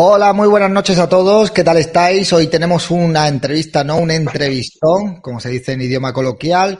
Hola, muy buenas noches a todos. ¿Qué tal estáis? Hoy tenemos una entrevista, no un entrevistón, como se dice en idioma coloquial,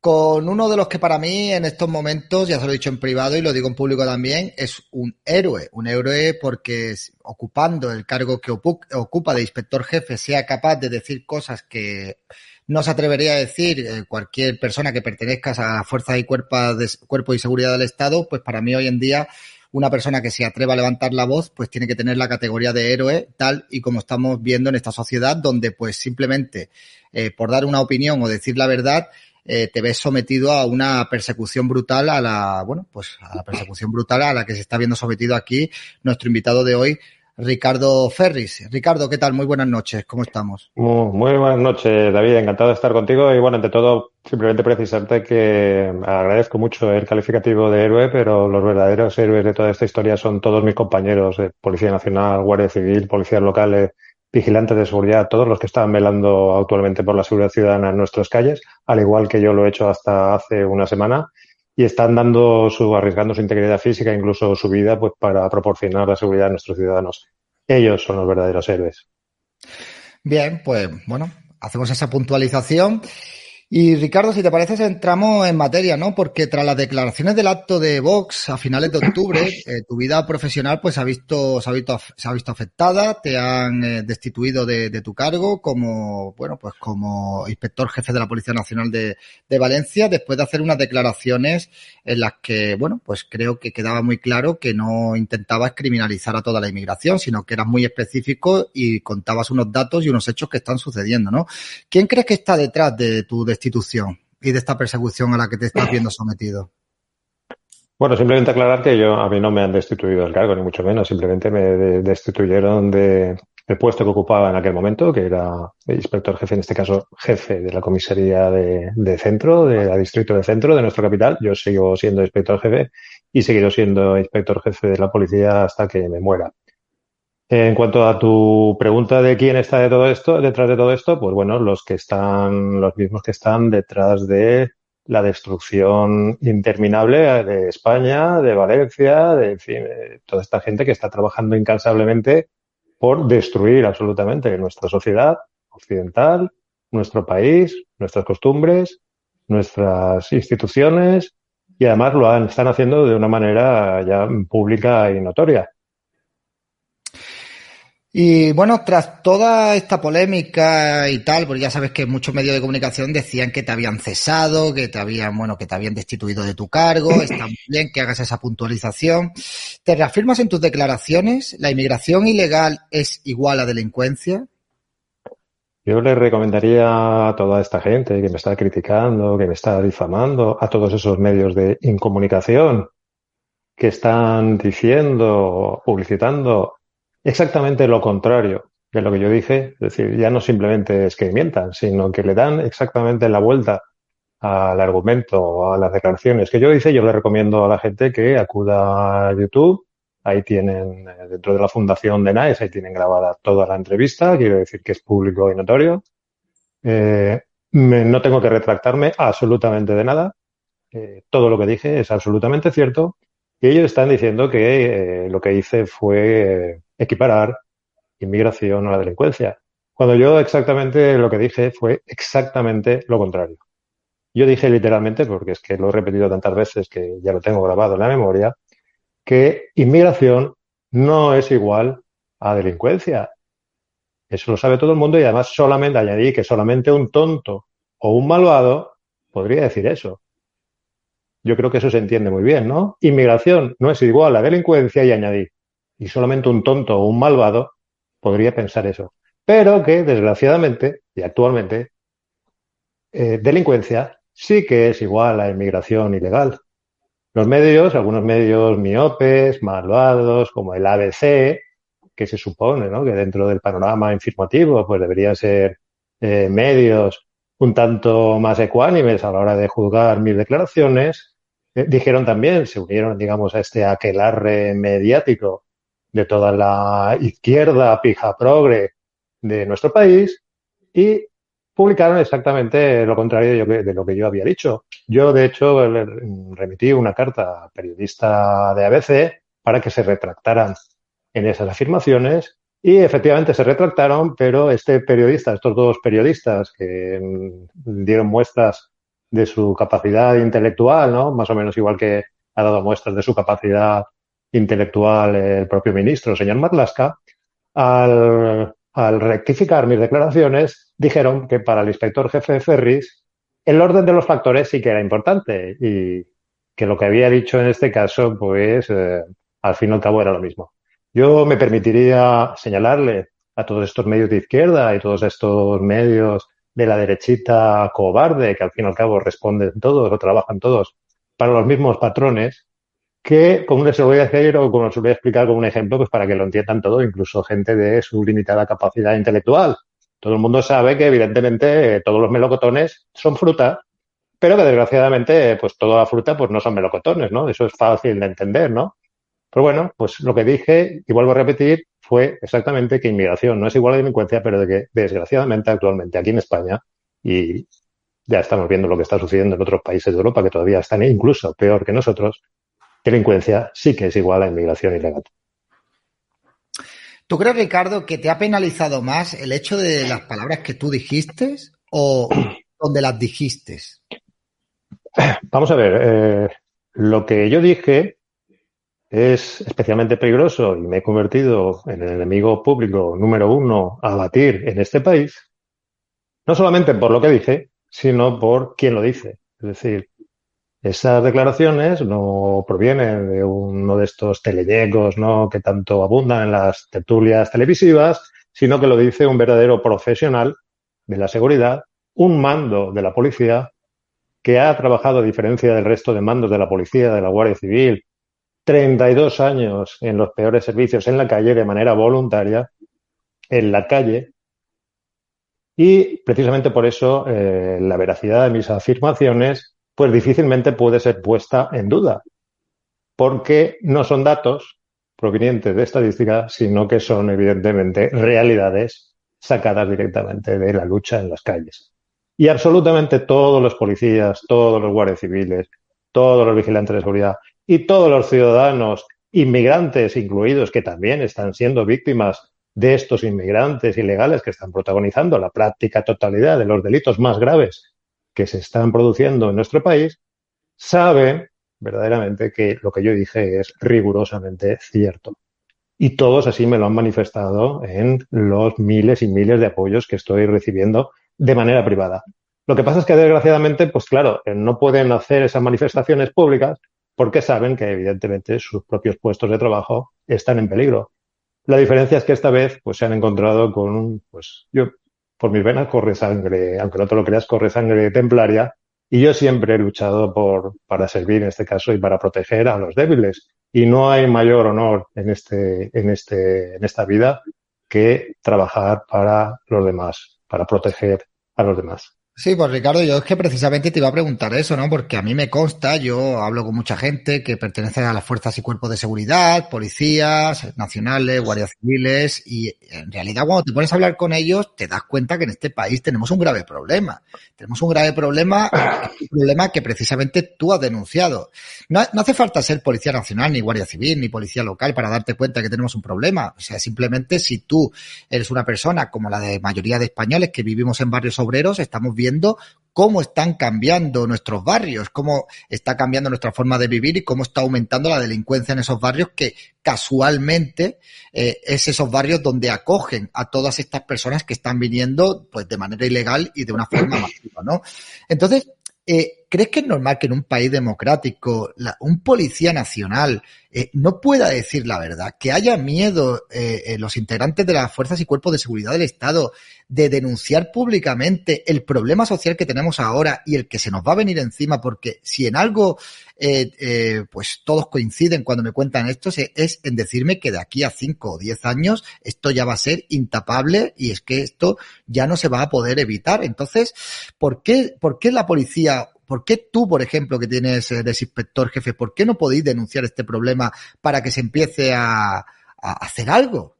con uno de los que para mí en estos momentos, ya se lo he dicho en privado y lo digo en público también, es un héroe. Un héroe porque ocupando el cargo que ocupa de inspector jefe sea capaz de decir cosas que no se atrevería a decir eh, cualquier persona que pertenezca a fuerzas y cuerpo y seguridad del Estado, pues para mí hoy en día una persona que se atreva a levantar la voz, pues tiene que tener la categoría de héroe, tal y como estamos viendo en esta sociedad, donde pues simplemente eh, por dar una opinión o decir la verdad, eh, te ves sometido a una persecución brutal, a la, bueno, pues a la persecución brutal a la que se está viendo sometido aquí nuestro invitado de hoy, Ricardo Ferris. Ricardo, ¿qué tal? Muy buenas noches, ¿cómo estamos? Muy, buenas noches, David, encantado de estar contigo y bueno, ante todo, simplemente precisarte que agradezco mucho el calificativo de héroe, pero los verdaderos héroes de toda esta historia son todos mis compañeros de Policía Nacional, Guardia Civil, policías locales, vigilantes de seguridad, todos los que están velando actualmente por la seguridad ciudadana en nuestras calles, al igual que yo lo he hecho hasta hace una semana y están dando su, arriesgando su integridad física, incluso su vida, pues para proporcionar la seguridad a nuestros ciudadanos. Ellos son los verdaderos héroes. Bien, pues bueno, hacemos esa puntualización y Ricardo, si te parece, entramos en materia, ¿no? Porque tras las declaraciones del acto de Vox a finales de octubre, eh, tu vida profesional pues ha visto, se ha visto, se ha visto afectada, te han eh, destituido de, de, tu cargo como, bueno, pues como inspector jefe de la Policía Nacional de, de, Valencia, después de hacer unas declaraciones en las que, bueno, pues creo que quedaba muy claro que no intentabas criminalizar a toda la inmigración, sino que eras muy específico y contabas unos datos y unos hechos que están sucediendo, ¿no? ¿Quién crees que está detrás de tu destitución y de esta persecución a la que te estás viendo sometido? Bueno, simplemente aclarar que yo a mí no me han destituido del cargo, ni mucho menos. Simplemente me destituyeron de, del puesto que ocupaba en aquel momento, que era inspector jefe, en este caso jefe de la comisaría de, de centro, de la distrito de centro de nuestra capital. Yo sigo siendo inspector jefe y seguiré siendo inspector jefe de la policía hasta que me muera. En cuanto a tu pregunta de quién está de todo esto, detrás de todo esto, pues bueno, los que están, los mismos que están detrás de la destrucción interminable de España, de Valencia, de, en fin, de toda esta gente que está trabajando incansablemente por destruir absolutamente nuestra sociedad occidental, nuestro país, nuestras costumbres, nuestras instituciones y además lo han, están haciendo de una manera ya pública y notoria. Y bueno, tras toda esta polémica y tal, pues ya sabes que muchos medios de comunicación decían que te habían cesado, que te habían, bueno, que te habían destituido de tu cargo. Está muy bien que hagas esa puntualización. ¿Te reafirmas en tus declaraciones? ¿La inmigración ilegal es igual a delincuencia? Yo le recomendaría a toda esta gente que me está criticando, que me está difamando, a todos esos medios de incomunicación que están diciendo, publicitando exactamente lo contrario de lo que yo dije. Es decir, ya no simplemente es que mientan, sino que le dan exactamente la vuelta al argumento o a las declaraciones que yo hice, yo le recomiendo a la gente que acuda a YouTube. Ahí tienen, eh, dentro de la fundación de NAES, ahí tienen grabada toda la entrevista. Quiero decir que es público y notorio. Eh, no tengo que retractarme absolutamente de nada. Eh, todo lo que dije es absolutamente cierto. Y ellos están diciendo que lo que hice fue equiparar inmigración a la delincuencia. Cuando yo exactamente lo que dije fue exactamente lo contrario. Yo dije literalmente, porque es que lo he repetido tantas veces que ya lo tengo grabado en la memoria, que inmigración no es igual a delincuencia. Eso lo sabe todo el mundo y además solamente añadí que solamente un tonto o un malvado podría decir eso. Yo creo que eso se entiende muy bien, ¿no? Inmigración no es igual a delincuencia y añadí. Y solamente un tonto o un malvado podría pensar eso. Pero que, desgraciadamente, y actualmente, eh, delincuencia sí que es igual a inmigración ilegal. Los medios, algunos medios miopes, malvados, como el ABC, que se supone ¿no? que dentro del panorama informativo pues deberían ser eh, medios un tanto más ecuánimes a la hora de juzgar mis declaraciones, eh, dijeron también, se unieron, digamos, a este aquelarre mediático de toda la izquierda pija progre de nuestro país y publicaron exactamente lo contrario de lo que yo había dicho. Yo, de hecho, le remití una carta a periodista de ABC para que se retractaran en esas afirmaciones y efectivamente se retractaron, pero este periodista, estos dos periodistas que mm, dieron muestras de su capacidad intelectual, ¿no? Más o menos igual que ha dado muestras de su capacidad intelectual el propio ministro, el señor Matlaska, al rectificar mis declaraciones, dijeron que para el inspector jefe de Ferris el orden de los factores sí que era importante y que lo que había dicho en este caso, pues eh, al fin y al cabo era lo mismo. Yo me permitiría señalarle a todos estos medios de izquierda y todos estos medios de la derechita cobarde, que al fin y al cabo responden todos o trabajan todos para los mismos patrones, que, les voy a decir o como les voy a explicar con un ejemplo, pues para que lo entiendan todo, incluso gente de su limitada capacidad intelectual. Todo el mundo sabe que, evidentemente, todos los melocotones son fruta, pero que, desgraciadamente, pues toda la fruta pues no son melocotones, ¿no? Eso es fácil de entender, ¿no? Pero bueno, pues lo que dije, y vuelvo a repetir, fue exactamente que inmigración no es igual a delincuencia, pero de que, desgraciadamente, actualmente aquí en España, y ya estamos viendo lo que está sucediendo en otros países de Europa que todavía están incluso peor que nosotros, delincuencia sí que es igual a inmigración ilegal. ¿Tú crees, Ricardo, que te ha penalizado más el hecho de las palabras que tú dijiste o donde las dijiste? Vamos a ver, eh, lo que yo dije es especialmente peligroso y me he convertido en el enemigo público número uno a batir en este país, no solamente por lo que dije, sino por quién lo dice. Es decir, esas declaraciones no provienen de uno de estos telellegos ¿no? que tanto abundan en las tertulias televisivas, sino que lo dice un verdadero profesional de la seguridad, un mando de la policía que ha trabajado a diferencia del resto de mandos de la policía, de la Guardia Civil, 32 años en los peores servicios en la calle de manera voluntaria, en la calle, y precisamente por eso eh, la veracidad de mis afirmaciones pues difícilmente puede ser puesta en duda, porque no son datos provenientes de estadística, sino que son evidentemente realidades sacadas directamente de la lucha en las calles. Y absolutamente todos los policías, todos los guardias civiles, todos los vigilantes de seguridad y todos los ciudadanos inmigrantes incluidos que también están siendo víctimas de estos inmigrantes ilegales que están protagonizando la práctica totalidad de los delitos más graves que se están produciendo en nuestro país saben verdaderamente que lo que yo dije es rigurosamente cierto. Y todos así me lo han manifestado en los miles y miles de apoyos que estoy recibiendo de manera privada. Lo que pasa es que desgraciadamente, pues claro, no pueden hacer esas manifestaciones públicas porque saben que evidentemente sus propios puestos de trabajo están en peligro. La diferencia es que esta vez pues se han encontrado con pues yo por mis venas corre sangre, aunque no te lo creas, corre sangre templaria. Y yo siempre he luchado por, para servir en este caso y para proteger a los débiles. Y no hay mayor honor en este, en este, en esta vida que trabajar para los demás, para proteger a los demás. Sí, pues Ricardo, yo es que precisamente te iba a preguntar eso, ¿no? Porque a mí me consta, yo hablo con mucha gente que pertenece a las fuerzas y cuerpos de seguridad, policías nacionales, guardias civiles, y en realidad cuando te pones a hablar con ellos te das cuenta que en este país tenemos un grave problema. Tenemos un grave problema, un problema que precisamente tú has denunciado. No, no hace falta ser policía nacional, ni guardia civil, ni policía local para darte cuenta que tenemos un problema. O sea, simplemente si tú eres una persona como la de mayoría de españoles que vivimos en barrios obreros, estamos viendo cómo están cambiando nuestros barrios, cómo está cambiando nuestra forma de vivir y cómo está aumentando la delincuencia en esos barrios que casualmente eh, es esos barrios donde acogen a todas estas personas que están viniendo pues de manera ilegal y de una forma masiva, ¿no? Entonces, eh, ¿crees que es normal que en un país democrático un policía nacional eh, no pueda decir la verdad? Que haya miedo eh, los integrantes de las fuerzas y cuerpos de seguridad del Estado de denunciar públicamente el problema social que tenemos ahora y el que se nos va a venir encima, porque si en algo pues todos coinciden cuando me cuentan esto, es en decirme que de aquí a cinco o diez años esto ya va a ser intapable y es que esto ya no se va a poder evitar. Entonces, ¿por qué, por qué la policía ¿Por qué tú, por ejemplo, que tienes, eres inspector jefe, por qué no podéis denunciar este problema para que se empiece a, hacer algo?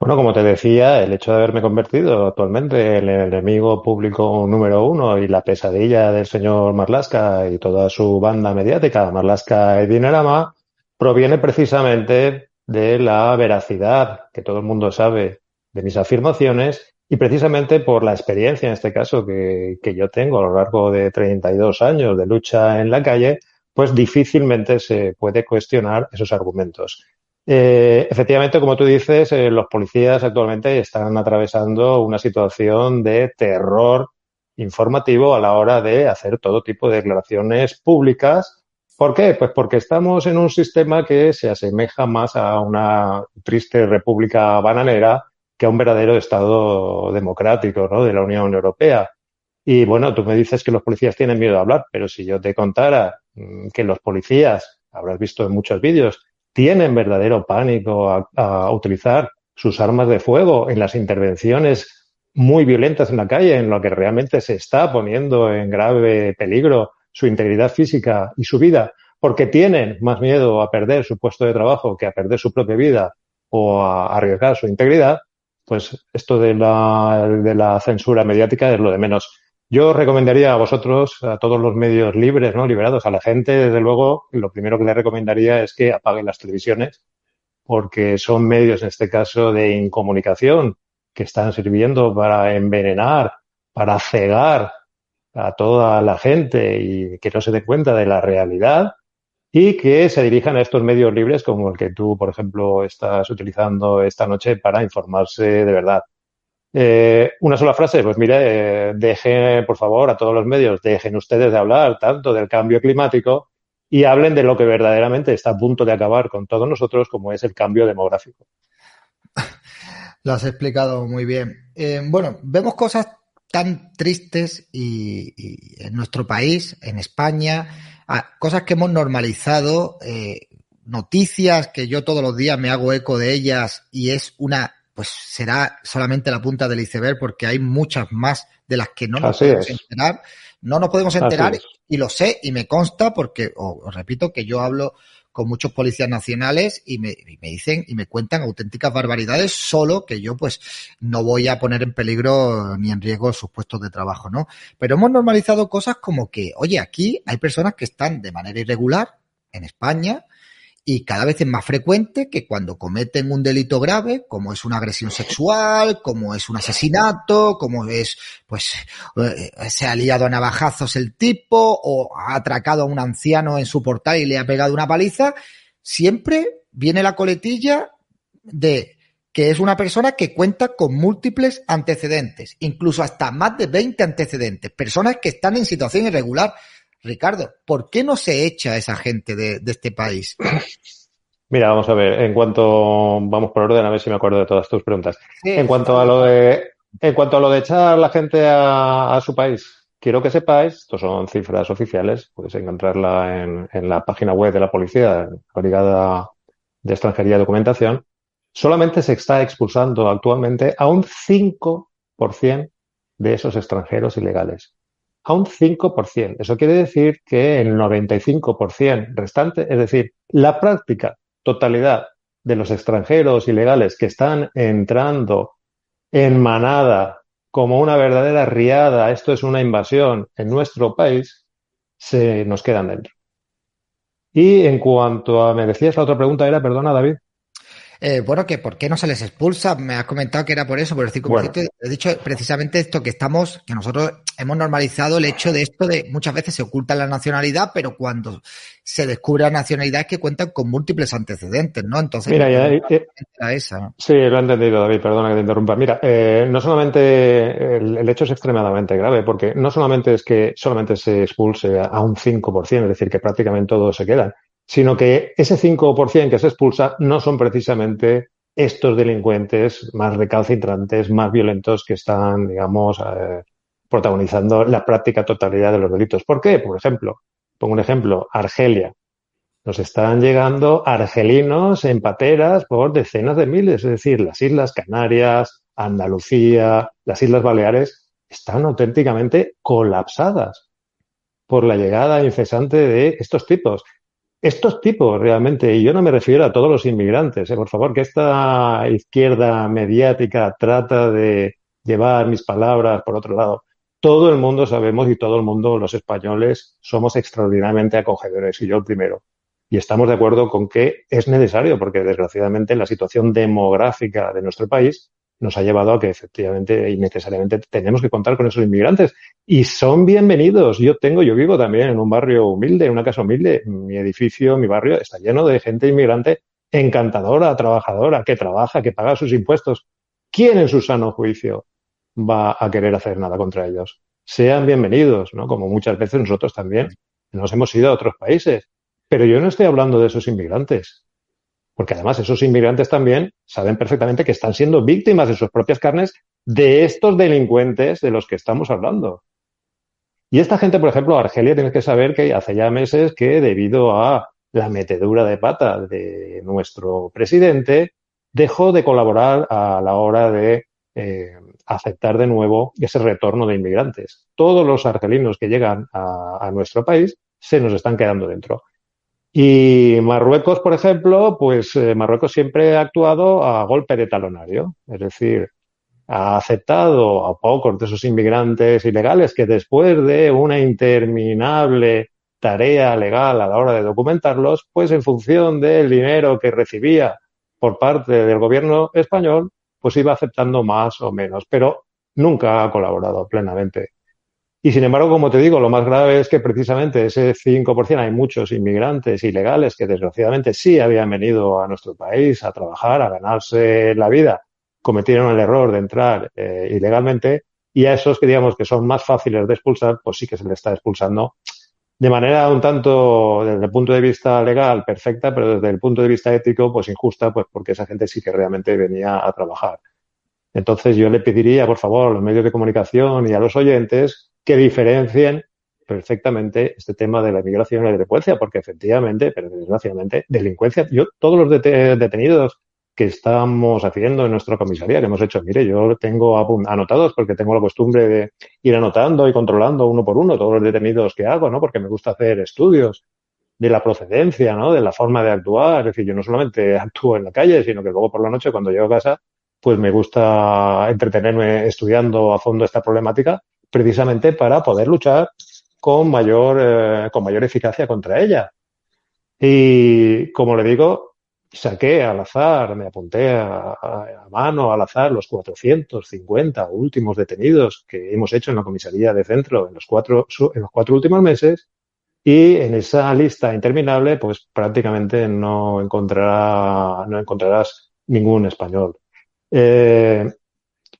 Bueno, como te decía, el hecho de haberme convertido actualmente en el enemigo público número uno y la pesadilla del señor Marlaska y toda su banda mediática, Marlaska y Dinarama, proviene precisamente de la veracidad que todo el mundo sabe de mis afirmaciones y precisamente por la experiencia, en este caso, que, que, yo tengo a lo largo de 32 años de lucha en la calle, pues difícilmente se puede cuestionar esos argumentos. Eh, efectivamente, como tú dices, eh, los policías actualmente están atravesando una situación de terror informativo a la hora de hacer todo tipo de declaraciones públicas. ¿Por qué? Pues porque estamos en un sistema que se asemeja más a una triste república bananera que a un verdadero Estado democrático ¿no? de la Unión Europea. Y bueno, tú me dices que los policías tienen miedo a hablar, pero si yo te contara mm, que los policías, habrás visto en muchos vídeos, tienen verdadero pánico a, a, utilizar sus armas de fuego en las intervenciones muy violentas en la calle, en lo que realmente se está poniendo en grave peligro su integridad física y su vida, porque tienen más miedo a perder su puesto de trabajo que a perder su propia vida o a arriesgar su integridad, pues esto de la, de la censura mediática es lo de menos. Yo recomendaría a vosotros, a todos los medios libres, ¿no? Liberados, a la gente, desde luego, lo primero que le recomendaría es que apaguen las televisiones, porque son medios, en este caso, de incomunicación, que están sirviendo para envenenar, para cegar a toda la gente y que no se dé cuenta de la realidad y que se dirijan a estos medios libres como el que tú, por ejemplo, estás utilizando esta noche para informarse de verdad. Eh, una sola frase, pues mire, eh, dejen, por favor, a todos los medios, dejen ustedes de hablar tanto del cambio climático y hablen de lo que verdaderamente está a punto de acabar con todos nosotros, como es el cambio demográfico. Lo has explicado muy bien. Eh, bueno, vemos cosas tan tristes y, y en nuestro país, en España, cosas que hemos normalizado, eh, noticias que yo todos los días me hago eco de ellas y es una, pues será solamente la punta del iceberg porque hay muchas más de las que no nos podemos enterar. No nos podemos enterar y lo sé y me consta porque, os repito, que yo hablo con muchos policías nacionales y me, y me, dicen y me cuentan auténticas barbaridades, solo que yo pues no voy a poner en peligro ni en riesgo sus puestos de trabajo, ¿no? Pero hemos normalizado cosas como que, oye, aquí hay personas que están de manera irregular en España y cada vez es más frecuente que cuando cometen un delito grave, como es una agresión sexual, como es un asesinato, como es, pues, eh, se ha liado a navajazos el tipo o ha atracado a un anciano en su portal y le ha pegado una paliza, siempre viene la coletilla de que es una persona que cuenta con múltiples antecedentes, incluso hasta más de 20 antecedentes, personas que están en situación irregular. Ricardo, ¿por qué no se echa a esa gente de, de, este país? Mira, vamos a ver, en cuanto, vamos por orden, a ver si me acuerdo de todas tus preguntas. Sí, en cuanto a lo de, en cuanto a lo de echar a la gente a, a, su país, quiero que sepáis, estos son cifras oficiales, puedes encontrarla en, en la página web de la policía, la Brigada de Extranjería y Documentación, solamente se está expulsando actualmente a un 5% de esos extranjeros ilegales. A un 5%. Eso quiere decir que el 95% restante, es decir, la práctica totalidad de los extranjeros ilegales que están entrando en manada como una verdadera riada, esto es una invasión en nuestro país, se nos quedan dentro. Y en cuanto a, me decías la otra pregunta era, perdona David. Eh, bueno, que por qué no se les expulsa. Me has comentado que era por eso, por el 5%. He dicho precisamente esto que estamos, que nosotros hemos normalizado el hecho de esto de muchas veces se oculta la nacionalidad, pero cuando se descubre la nacionalidad es que cuentan con múltiples antecedentes, ¿no? Entonces, Mira, ya, esa, Sí, lo he entendido, David, perdona que te interrumpa. Mira, eh, no solamente el, el, hecho es extremadamente grave, porque no solamente es que solamente se expulse a un 5%, es decir, que prácticamente todos se quedan, sino que ese 5% que se expulsa no son precisamente estos delincuentes más recalcitrantes, más violentos que están, digamos, eh, protagonizando la práctica totalidad de los delitos. ¿Por qué? Por ejemplo, pongo un ejemplo, Argelia. Nos están llegando argelinos en pateras por decenas de miles, es decir, las Islas Canarias, Andalucía, las Islas Baleares están auténticamente colapsadas por la llegada incesante de estos tipos estos tipos realmente, y yo no me refiero a todos los inmigrantes, eh, por favor, que esta izquierda mediática trata de llevar mis palabras por otro lado. Todo el mundo sabemos y todo el mundo, los españoles, somos extraordinariamente acogedores, y yo el primero. Y estamos de acuerdo con que es necesario, porque desgraciadamente la situación demográfica de nuestro país nos ha llevado a que efectivamente y necesariamente tenemos que contar con esos inmigrantes. Y son bienvenidos. Yo tengo, yo vivo también en un barrio humilde, en una casa humilde. Mi edificio, mi barrio está lleno de gente inmigrante encantadora, trabajadora, que trabaja, que paga sus impuestos. ¿Quién en su sano juicio va a querer hacer nada contra ellos? Sean bienvenidos, ¿no? Como muchas veces nosotros también nos hemos ido a otros países. Pero yo no estoy hablando de esos inmigrantes. Porque además esos inmigrantes también saben perfectamente que están siendo víctimas de sus propias carnes de estos delincuentes de los que estamos hablando. Y esta gente, por ejemplo, Argelia, tiene que saber que hace ya meses que debido a la metedura de pata de nuestro presidente, dejó de colaborar a la hora de eh, aceptar de nuevo ese retorno de inmigrantes. Todos los argelinos que llegan a nuestro país se nos están quedando dentro. Y Marruecos, por ejemplo, pues eh, Marruecos siempre ha actuado a golpe de talonario, es decir, ha aceptado a pocos de esos inmigrantes ilegales que después de una interminable tarea legal a la hora de documentarlos, pues en función del dinero que recibía por parte del gobierno español, pues iba aceptando más o menos, pero nunca ha colaborado plenamente. Y sin embargo, como te digo, lo más grave es que precisamente ese 5% hay muchos inmigrantes ilegales que desgraciadamente sí habían venido a nuestro país a trabajar, a ganarse la vida, cometieron el error de entrar eh, ilegalmente y a esos que digamos que son más fáciles de expulsar, pues sí que se les está expulsando de manera un tanto, desde el punto de vista legal, perfecta, pero desde el punto de vista ético, pues injusta, pues porque esa gente sí que realmente venía a trabajar. Entonces yo le pediría, por favor, a los medios de comunicación y a los oyentes que diferencien perfectamente este tema de la inmigración y la delincuencia, porque efectivamente, pero desgraciadamente, delincuencia, yo, todos los detenidos que estamos haciendo en nuestra comisaría, que hemos hecho, mire, yo tengo anotados porque tengo la costumbre de ir anotando y controlando uno por uno todos los detenidos que hago, ¿no? Porque me gusta hacer estudios de la procedencia, ¿no? De la forma de actuar. Es decir, yo no solamente actúo en la calle, sino que luego por la noche, cuando llego a casa, pues me gusta entretenerme estudiando a fondo esta problemática precisamente para poder luchar con mayor, eh, con mayor eficacia contra ella. Y como le digo, saqué al azar, me apunté a, mano al azar los 450 últimos detenidos que hemos hecho en la comisaría de centro en los cuatro, en los cuatro últimos meses y en esa lista interminable, pues prácticamente no encontrará, no encontrarás ningún español. Eh,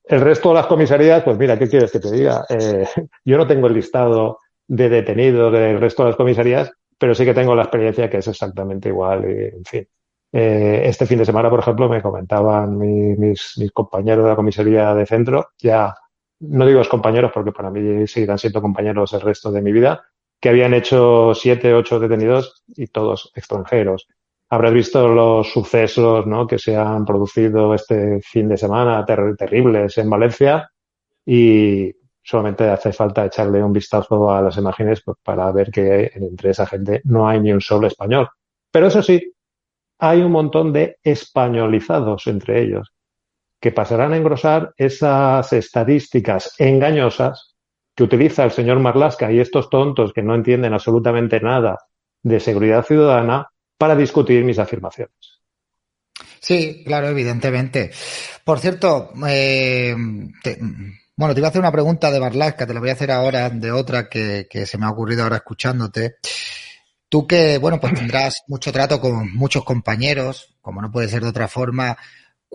el resto de las comisarías, pues mira, ¿qué quieres que te diga? Eh, yo no tengo el listado de detenidos del resto de las comisarías, pero sí que tengo la experiencia que es exactamente igual. Y, en fin, eh, este fin de semana, por ejemplo, me comentaban mis, mis compañeros de la comisaría de centro, ya no digo los compañeros porque para mí seguirán siendo compañeros el resto de mi vida, que habían hecho siete, ocho detenidos y todos extranjeros habrás visto los sucesos ¿no? que se han producido este fin de semana terribles en Valencia y solamente hace falta echarle un vistazo a las imágenes pues, para ver que entre esa gente no hay ni un solo español. Pero eso sí, hay un montón de españolizados entre ellos que pasarán a engrosar esas estadísticas engañosas que utiliza el señor Marlasca y estos tontos que no entienden absolutamente nada de seguridad ciudadana para discutir mis afirmaciones. Sí, claro, evidentemente. Por cierto, eh, bueno, te iba a hacer una pregunta de Marlasca, te la voy a hacer ahora de otra que, que se me ha ocurrido ahora escuchándote. Tú que, bueno, pues tendrás mucho trato con muchos compañeros, como no puede ser de otra forma,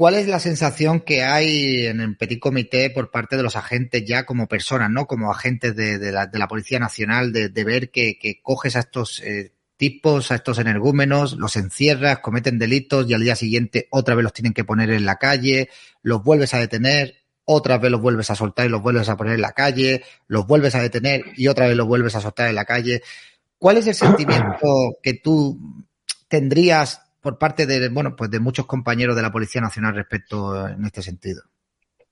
¿Cuál es la sensación que hay en el Petit Comité por parte de los agentes ya como personas, ¿no? Como agentes de, la, Policía Nacional, de, ver que, coges a estos eh, tipos, a estos energúmenos, los encierras, cometen delitos y al día siguiente otra vez los tienen que poner en la calle, los vuelves a detener, otra vez los vuelves a soltar y los vuelves a poner en la calle, los vuelves a detener y otra vez los vuelves a soltar en la calle. ¿Cuál es el sentimiento que tú tendrías por parte de, bueno, pues de muchos compañeros de la Policía Nacional respecto en este sentido.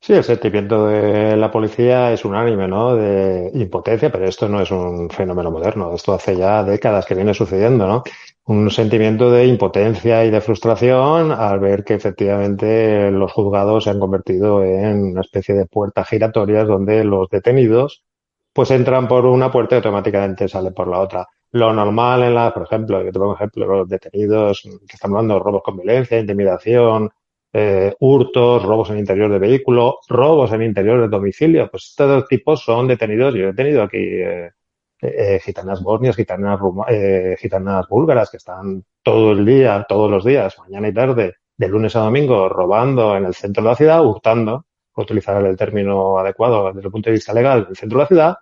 Sí, el sentimiento de la policía es unánime, ¿no? De impotencia, pero esto no es un fenómeno moderno. Esto hace ya décadas que viene sucediendo, ¿no? Un sentimiento de impotencia y de frustración al ver que efectivamente los juzgados se han convertido en una especie de puertas giratorias donde los detenidos pues entran por una puerta y automáticamente salen por la otra lo normal en la, por ejemplo, yo te pongo ejemplo, los detenidos que están hablando de robos con violencia, intimidación, eh, hurtos, robos en interior de vehículo, robos en interior de domicilio, pues estos tipos son detenidos. Yo he tenido aquí eh, eh, gitanas bosnias, gitanas, eh, gitanas búlgaras que están todo el día, todos los días, mañana y tarde, de lunes a domingo, robando en el centro de la ciudad, hurtando, por utilizar el término adecuado desde el punto de vista legal, en el centro de la ciudad,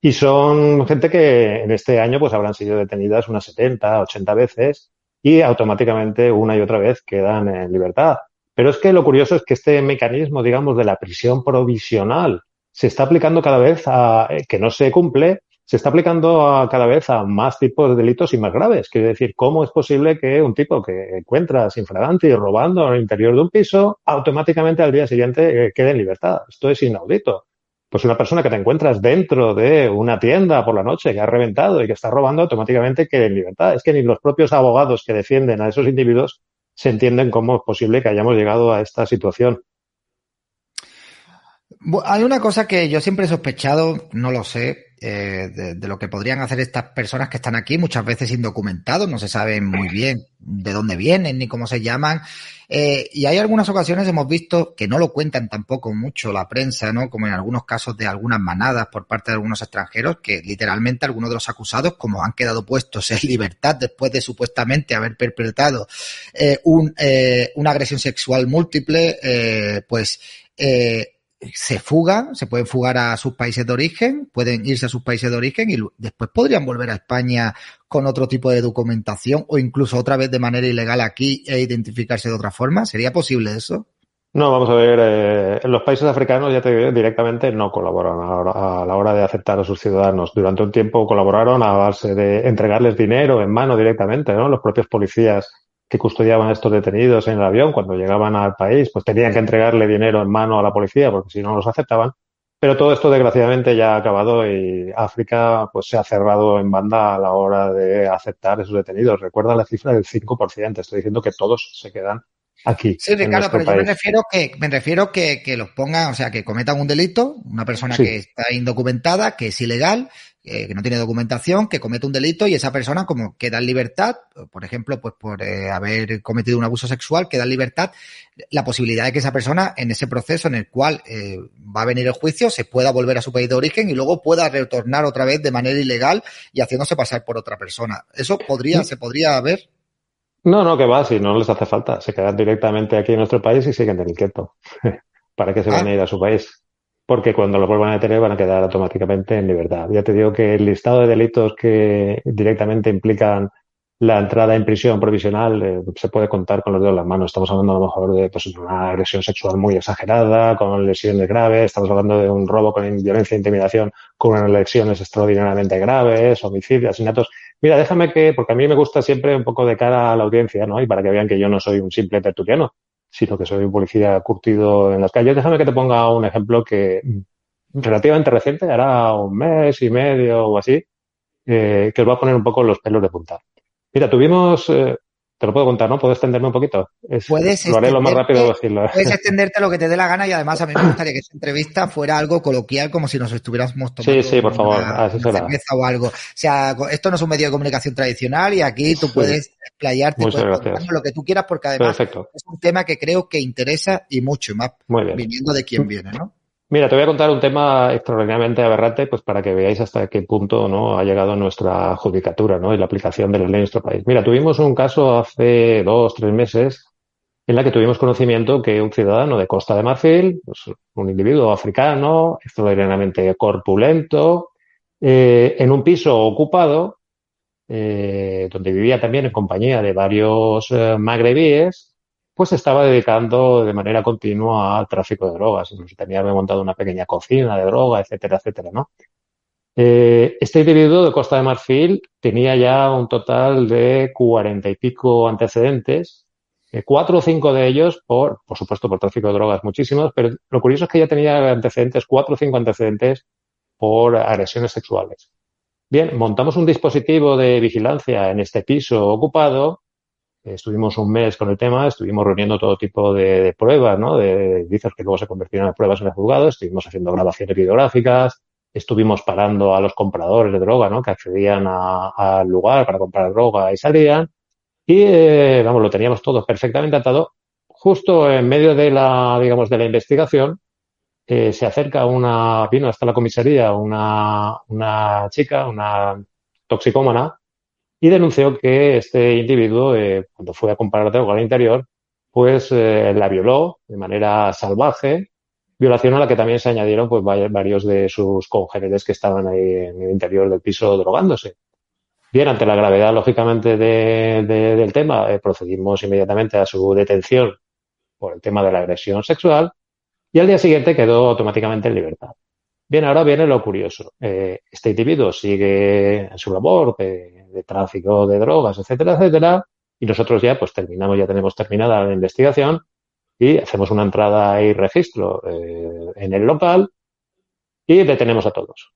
y son gente que en este año pues habrán sido detenidas unas 70, 80 veces y automáticamente una y otra vez quedan en libertad. Pero es que lo curioso es que este mecanismo, digamos, de la prisión provisional se está aplicando cada vez a, eh, que no se cumple, se está aplicando cada vez a más tipos de delitos y más graves. Quiere decir, ¿cómo es posible que un tipo que encuentra sin y robando el interior de un piso, automáticamente al día siguiente eh, quede en libertad? Esto es inaudito pues una persona que te encuentras dentro de una tienda por la noche que ha reventado y que está robando automáticamente quede en libertad. Es que ni los propios abogados que defienden a esos individuos se entienden cómo es posible que hayamos llegado a esta situación. Hay una cosa que yo siempre he sospechado, no lo sé, eh, de, lo que podrían hacer estas personas que están aquí, muchas veces indocumentados, no se sabe muy bien de dónde vienen ni cómo se llaman. Eh, y hay algunas ocasiones hemos visto que no lo cuentan tampoco mucho la prensa, ¿no? Como en algunos casos de algunas manadas por parte de algunos extranjeros, que literalmente algunos de los acusados, como han quedado puestos en libertad después de supuestamente haber perpetrado eh, un, una agresión sexual múltiple, pues se fugan, se pueden fugar a sus países de origen, pueden irse a sus países de origen y después podrían volver a España con otro tipo de documentación o incluso otra vez de manera ilegal aquí e identificarse de otra forma. ¿Sería posible eso? No, vamos a ver, eh, los países africanos, ya te directamente no colaboran a, la hora de aceptar a sus ciudadanos. Durante un tiempo colaboraron a base de entregarles dinero en mano directamente, ¿no? Los propios policías que custodiaban a estos detenidos en el avión cuando llegaban al país, pues tenían que entregarle dinero en mano a la policía porque si no los aceptaban. Pero todo esto desgraciadamente ya ha acabado y África pues se ha cerrado en banda a la hora de aceptar esos detenidos. Recuerda la cifra del 5%. Estoy diciendo que todos se quedan aquí. Sí, Ricardo, pero yo me refiero que me refiero que, que los pongan, o sea, que cometan un delito, una persona que está indocumentada, que es ilegal, que no tiene documentación, que comete un delito y esa persona como queda en libertad, por ejemplo, pues por eh, haber cometido un abuso sexual, queda en libertad, la posibilidad de que esa persona en ese proceso en el cual eh, va a venir el juicio se pueda volver a su país de origen y luego pueda retornar otra vez de manera ilegal y haciéndose pasar por otra persona. ¿Eso podría, se podría ver? No, no, que va, si no les hace falta. Se quedan directamente aquí en nuestro país y siguen en inquieto. ¿Para qué se van a ah. ir a su país? Porque cuando lo vuelvan a detener van a quedar automáticamente en libertad. Ya te digo que el listado de delitos que directamente implican la entrada en prisión provisional eh, se puede contar con los dedos de las manos. Estamos hablando a lo mejor de pues, una agresión sexual muy exagerada, con lesiones graves, estamos hablando de un robo con violencia e intimidación con unas lesiones extraordinariamente graves, homicidios, asesinatos. Mira, déjame que, porque a mí me gusta siempre un poco de cara a la audiencia, ¿no? Y para que vean que yo no soy un simple tertuliano sino que soy un policía curtido en las calles. Déjame que te ponga un ejemplo que relativamente reciente, hará un mes y medio o así, eh, que os va a poner un poco los pelos de punta. Mira, tuvimos, eh, te lo puedo contar, ¿no? ¿Puedo extenderme un poquito? puedes lo haré lo más rápido posible. Puedes extenderte lo que te dé la gana y además a mí me gustaría que esta entrevista fuera algo coloquial, como si nos estuviéramos tomando sí, sí, por favor. Una, cerveza o algo. O sea, esto no es un medio de comunicación tradicional y aquí tú puedes explayarte lo que tú quieras porque además es un tema que creo que interesa y mucho, más viniendo de quien viene, ¿no? Mira, te voy a contar un tema extraordinariamente aberrante, pues para que veáis hasta qué punto no ha llegado nuestra judicatura, ¿no? Y la aplicación de la ley en nuestro país. Mira, tuvimos un caso hace dos, tres meses en la que tuvimos conocimiento que un ciudadano de Costa de Marfil, pues, un individuo africano, extraordinariamente corpulento, eh, en un piso ocupado, eh, donde vivía también en compañía de varios eh, magrebíes, pues estaba dedicando de manera continua al tráfico de drogas. Incluso tenía montado una pequeña cocina de droga, etcétera, etcétera, ¿no? Eh, este individuo de Costa de Marfil tenía ya un total de cuarenta y pico antecedentes, eh, cuatro o cinco de ellos por, por supuesto, por tráfico de drogas, muchísimos, pero lo curioso es que ya tenía antecedentes, cuatro o cinco antecedentes por agresiones sexuales. Bien, montamos un dispositivo de vigilancia en este piso ocupado estuvimos un mes con el tema, estuvimos reuniendo todo tipo de, pruebas, ¿no? De dices que luego se convirtieron en pruebas en el juzgado, estuvimos haciendo grabaciones videográficas, estuvimos parando a los compradores de droga, ¿no? Que accedían al lugar para comprar droga y salían. Y, eh, vamos, lo teníamos todo perfectamente atado. Justo en medio de la, digamos, de la investigación, eh, se acerca una, vino hasta la comisaría una, una chica, una toxicómana, y denunció que este individuo, eh, cuando fue a comprar droga al interior, pues eh, la violó de manera salvaje, violación a la que también se añadieron pues varios de sus congéneres que estaban ahí en el interior del piso drogándose. Bien, ante la gravedad, lógicamente, del tema, eh, procedimos inmediatamente a su detención por el tema de la agresión sexual y al día siguiente quedó automáticamente en libertad. Bien, ahora viene lo curioso. este individuo sigue en su labor de de tráfico de drogas, etcétera, etcétera. Y nosotros ya, pues terminamos, ya tenemos terminada la investigación y hacemos una entrada y registro eh, en el local y detenemos a todos.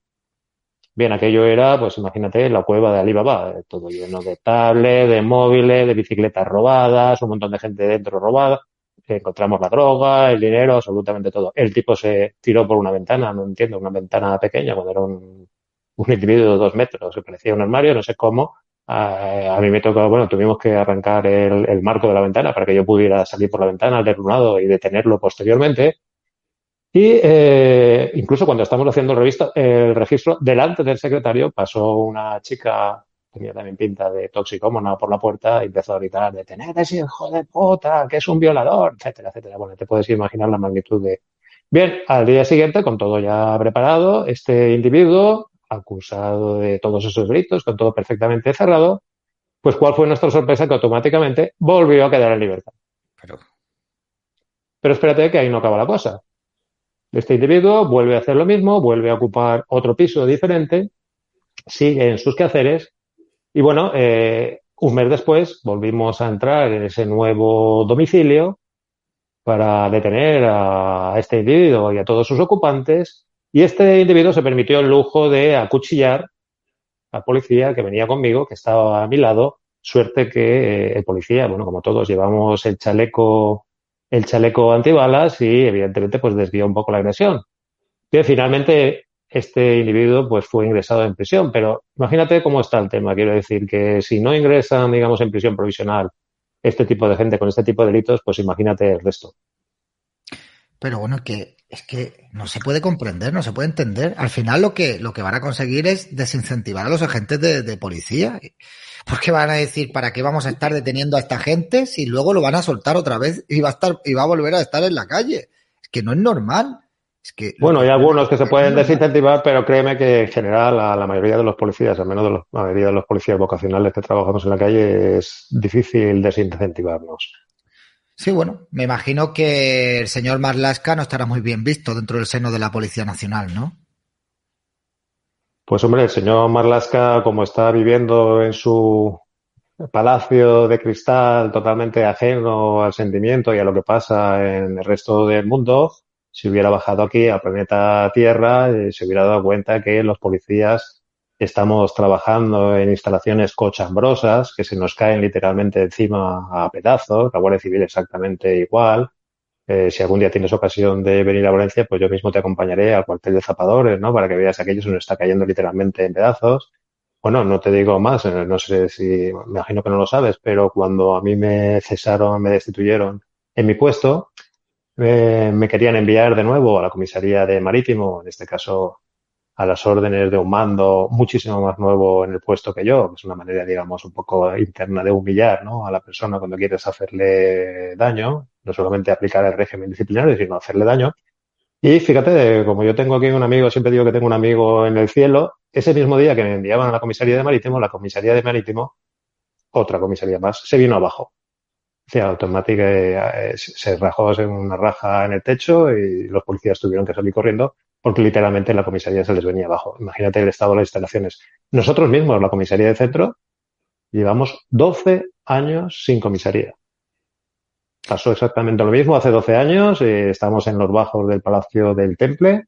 Bien, aquello era, pues imagínate, la cueva de Alibaba, eh, todo lleno de tablets, de móviles, de bicicletas robadas, un montón de gente dentro robada. Encontramos la droga, el dinero, absolutamente todo. El tipo se tiró por una ventana, no entiendo, una ventana pequeña, cuando era un un individuo de dos metros, que parecía un armario, no sé cómo. A, mí me tocó, bueno, tuvimos que arrancar el, marco de la ventana para que yo pudiera salir por la ventana al lado y detenerlo posteriormente. Y eh, incluso cuando estamos haciendo el, el registro, delante del secretario pasó una chica, tenía también pinta de toxicómona por la puerta y empezó a gritar, detened ese hijo de puta, que es un violador, etcétera, etcétera. Bueno, te puedes imaginar la magnitud de... Bien, al día siguiente, con todo ya preparado, este individuo acusado de todos esos delitos, con todo perfectamente cerrado, pues cuál fue nuestra sorpresa que automáticamente volvió a quedar en libertad. Pero, Pero espérate que ahí no acaba la cosa. Este individuo vuelve a hacer lo mismo, vuelve a ocupar otro piso diferente, sigue en sus quehaceres y bueno, eh, un mes después volvimos a entrar en ese nuevo domicilio para detener a este individuo y a todos sus ocupantes y este individuo se permitió el lujo de acuchillar al policía que venía conmigo, que estaba a mi lado. Suerte que eh, el policía, bueno, como todos, llevamos el chaleco, el chaleco antibalas y evidentemente pues desvió un poco la agresión. Bien, finalmente este individuo pues fue ingresado en prisión, pero imagínate cómo está el tema. Quiero decir que si no ingresan, digamos, en prisión provisional este tipo de gente con este tipo de delitos, pues imagínate el resto. Pero bueno, que es que no se puede comprender, no se puede entender. Al final lo que, lo que van a conseguir es desincentivar a los agentes de, policía. Porque van a decir, ¿para qué vamos a estar deteniendo a esta gente si luego lo van a soltar otra vez y va a estar, y va a volver a estar en la calle? Es que no es normal. Es que bueno, hay algunos que se pueden desincentivar, pero créeme que en general a la mayoría de los policías, al menos de la mayoría de los policías vocacionales que trabajamos en la calle, es difícil desincentivarnos. Sí, bueno, me imagino que el señor Marlaska no estará muy bien visto dentro del seno de la Policía Nacional, ¿no? Pues hombre, el señor Marlaska, como está viviendo en su palacio de cristal totalmente ajeno al sentimiento y a lo que pasa en el resto del mundo, si hubiera bajado aquí al planeta Tierra, eh, se hubiera dado cuenta que los policías estamos trabajando en instalaciones cochambrosas que se nos caen literalmente encima a pedazos, la Guardia Civil exactamente igual. Eh, si algún día tienes ocasión de venir a Valencia, pues yo mismo te acompañaré al cuartel de zapadores, ¿no? Para que veas aquello se nos está cayendo literalmente en pedazos. Bueno, no te digo más, eh, no sé si, me imagino que no lo sabes, pero cuando a mí me cesaron, me destituyeron en mi puesto, me querían enviar de nuevo a la comisaría de Marítimo, en este caso a las órdenes de un mando muchísimo más nuevo en el puesto que yo, que es una manera, digamos, un poco interna de humillar ¿no? a la persona cuando quieres hacerle daño, no solamente aplicar el régimen disciplinario, sino hacerle daño. Y fíjate, como yo tengo aquí un amigo, siempre digo que tengo un amigo en el cielo, ese mismo día que me enviaban a la comisaría de Marítimo, la comisaría de Marítimo, otra comisaría más, se vino abajo sea, automática eh, se rajó en una raja en el techo y los policías tuvieron que salir corriendo porque literalmente la comisaría se les venía abajo. Imagínate el estado de las instalaciones. Nosotros mismos, la comisaría de centro, llevamos 12 años sin comisaría. Pasó exactamente lo mismo hace 12 años. Eh, estamos en los bajos del Palacio del Temple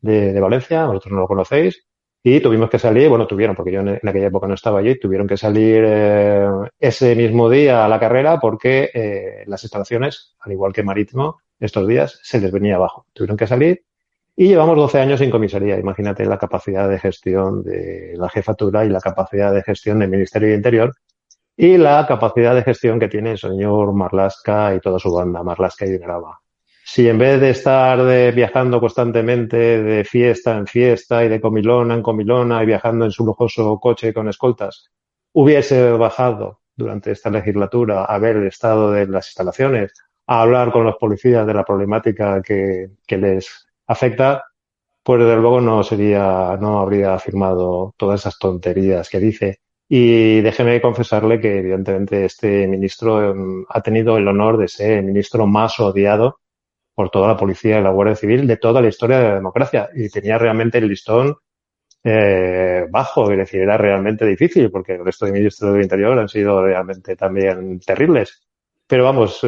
de, de Valencia. Vosotros no lo conocéis. Y tuvimos que salir, bueno, tuvieron, porque yo en, aquella época no estaba allí, tuvieron que salir eh, ese mismo día a la carrera porque eh, las instalaciones, al igual que Marítimo, estos días se les venía abajo. Tuvieron que salir y llevamos 12 años sin comisaría. Imagínate la capacidad de gestión de la jefatura y la capacidad de gestión del Ministerio de Interior y la capacidad de gestión que tiene el señor Marlasca y toda su banda, Marlasca y Grava si en vez de estar de, viajando constantemente de fiesta en fiesta y de comilona en comilona y viajando en su lujoso coche con escoltas, hubiese bajado durante esta legislatura a ver el estado de las instalaciones, a hablar con los policías de la problemática que, que les afecta, pues desde luego no sería, no habría firmado todas esas tonterías que dice. Y déjeme confesarle que evidentemente este ministro em, ha tenido el honor de ser el ministro más odiado por toda la policía y la Guardia Civil de toda la historia de la democracia y tenía realmente el listón eh, bajo, es decir, era realmente difícil porque el resto de ministros del Interior han sido realmente también terribles. Pero vamos, eh,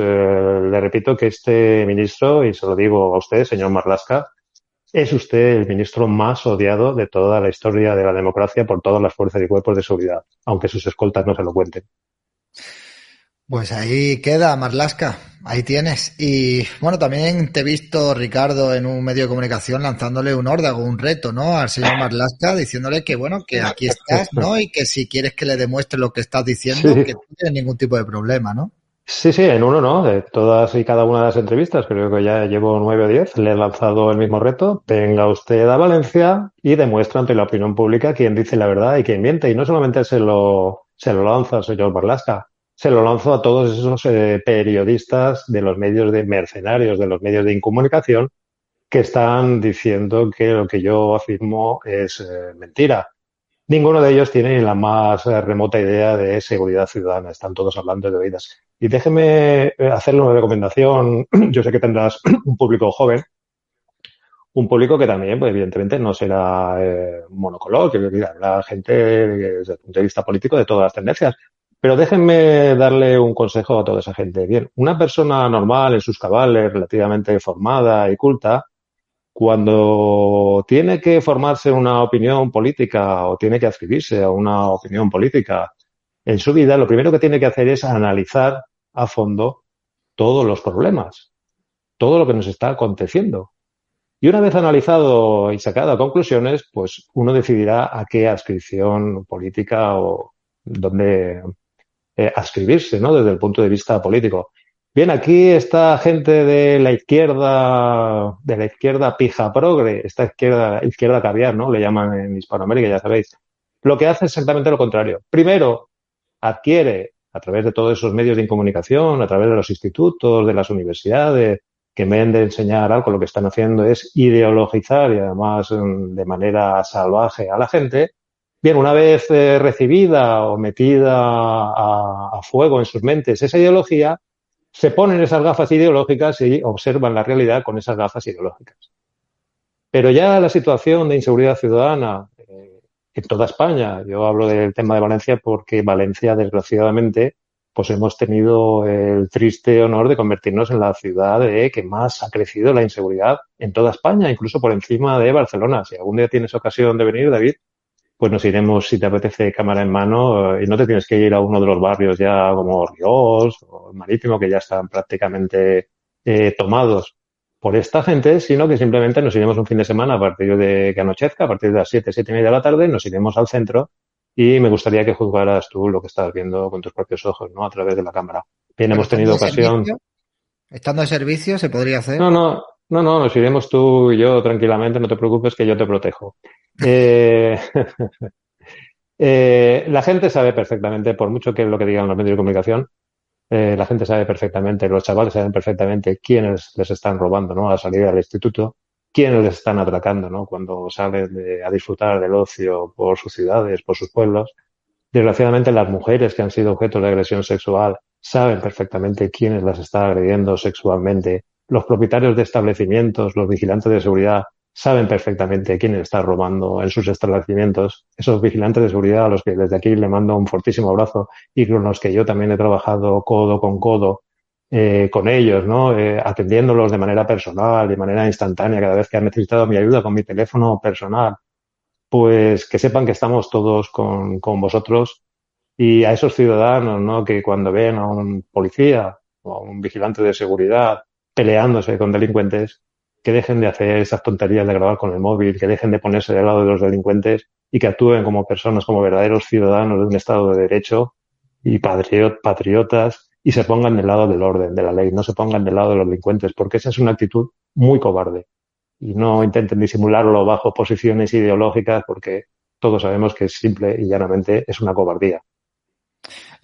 le repito que este ministro, y se lo digo a usted, señor Marlasca, es usted el ministro más odiado de toda la historia de la democracia por todas las fuerzas y cuerpos de seguridad, aunque sus escoltas no se lo cuenten. Pues ahí queda, Marlasca. Ahí tienes. Y bueno, también te he visto, Ricardo, en un medio de comunicación lanzándole un órdago, un reto, ¿no? Al señor Marlasca, diciéndole que bueno, que aquí estás, ¿no? Y que si quieres que le demuestre lo que estás diciendo, que no tienes ningún tipo de problema, ¿no? Sí, sí, en uno, ¿no? De todas y cada una de las entrevistas, creo que ya llevo nueve o diez, le he lanzado el mismo reto. Venga usted a Valencia y demuestra ante la opinión pública quién dice la verdad y quién miente. Y no solamente se lo, se lo lanza al señor Marlasca, se lo lanzo a todos esos eh, periodistas de los medios de mercenarios, de los medios de incomunicación, que están diciendo que lo que yo afirmo es eh, mentira. Ninguno de ellos tiene la más eh, remota idea de seguridad ciudadana. Están todos hablando de oídas. Y déjeme hacerle una recomendación. Yo sé que tendrás un público joven, un público que también, pues evidentemente, no será monocolor, que habrá gente desde el punto de vista político de todas las tendencias. Pero déjenme darle un consejo a toda esa gente. Bien, una persona normal en sus cabales, relativamente formada y culta, cuando tiene que formarse una opinión política o tiene que adscribirse a una opinión política en su vida, lo primero que tiene que hacer es analizar a fondo todos los problemas, todo lo que nos está aconteciendo. Y una vez analizado y sacado conclusiones, pues uno decidirá a qué adscripción política o dónde eh, ascribirse, ¿no? Desde el punto de vista político. Bien, aquí esta gente de la izquierda, de la izquierda pija progre, esta izquierda, izquierda caviar, ¿no? Le llaman en Hispanoamérica, ya sabéis. Lo que hace exactamente lo contrario. Primero, adquiere a través de todos esos medios de comunicación, a través de los institutos, de las universidades, que en vez de enseñar algo, lo que están haciendo es ideologizar y además mm, de manera salvaje a la gente, Bien, una vez eh, recibida o metida a, fuego en sus mentes esa ideología, se ponen esas gafas ideológicas y observan la realidad con esas gafas ideológicas. Pero ya la situación de inseguridad ciudadana eh, en toda España, yo hablo del tema de Valencia porque Valencia, desgraciadamente, pues hemos tenido el triste honor de convertirnos en la ciudad que más ha crecido la inseguridad en toda España, incluso por encima de Barcelona. Si algún día tienes ocasión de venir, David, pues nos iremos, si te apetece, cámara en mano, y no te tienes que ir a uno de los barrios ya como Ríos o Marítimo, que ya están prácticamente eh, tomados por esta gente, sino que simplemente nos iremos un fin de semana a partir de que anochezca, a partir de las 7, 7 y media de la tarde, nos iremos al centro y me gustaría que juzgaras tú lo que estás viendo con tus propios ojos, ¿no? A través de la cámara. Bien, hemos tenido ocasión. ¿Estando de servicio se podría hacer? No, no, no, no, nos iremos tú y yo tranquilamente, no te preocupes que yo te protejo. eh, eh, la gente sabe perfectamente, por mucho que lo que digan los medios de comunicación, eh, la gente sabe perfectamente, los chavales saben perfectamente quiénes les están robando, ¿no? A salir del instituto, quiénes les están atracando, ¿no? Cuando salen a disfrutar del ocio por sus ciudades, por sus pueblos. Desgraciadamente, las mujeres que han sido objeto de agresión sexual saben perfectamente quiénes las están agrediendo sexualmente. Los propietarios de establecimientos, los vigilantes de seguridad, saben perfectamente quién está robando en sus establecimientos. Esos vigilantes de seguridad a los que desde aquí le mando un fortísimo abrazo y con los que yo también he trabajado codo con codo eh, con ellos, ¿no? Eh, atendiéndolos de manera personal, de manera instantánea, cada vez que han necesitado mi ayuda con mi teléfono personal. Pues que sepan que estamos todos con, con vosotros y a esos ciudadanos, ¿no? Que cuando ven a un policía o a un vigilante de seguridad peleándose con delincuentes, que dejen de hacer esas tonterías de grabar con el móvil, que dejen de ponerse del lado de los delincuentes y que actúen como personas, como verdaderos ciudadanos de un Estado de Derecho y patriotas y se pongan del lado del orden, de la ley, no se pongan del lado de los delincuentes, porque esa es una actitud muy cobarde. Y no intenten disimularlo bajo posiciones ideológicas, porque todos sabemos que simple y llanamente es una cobardía.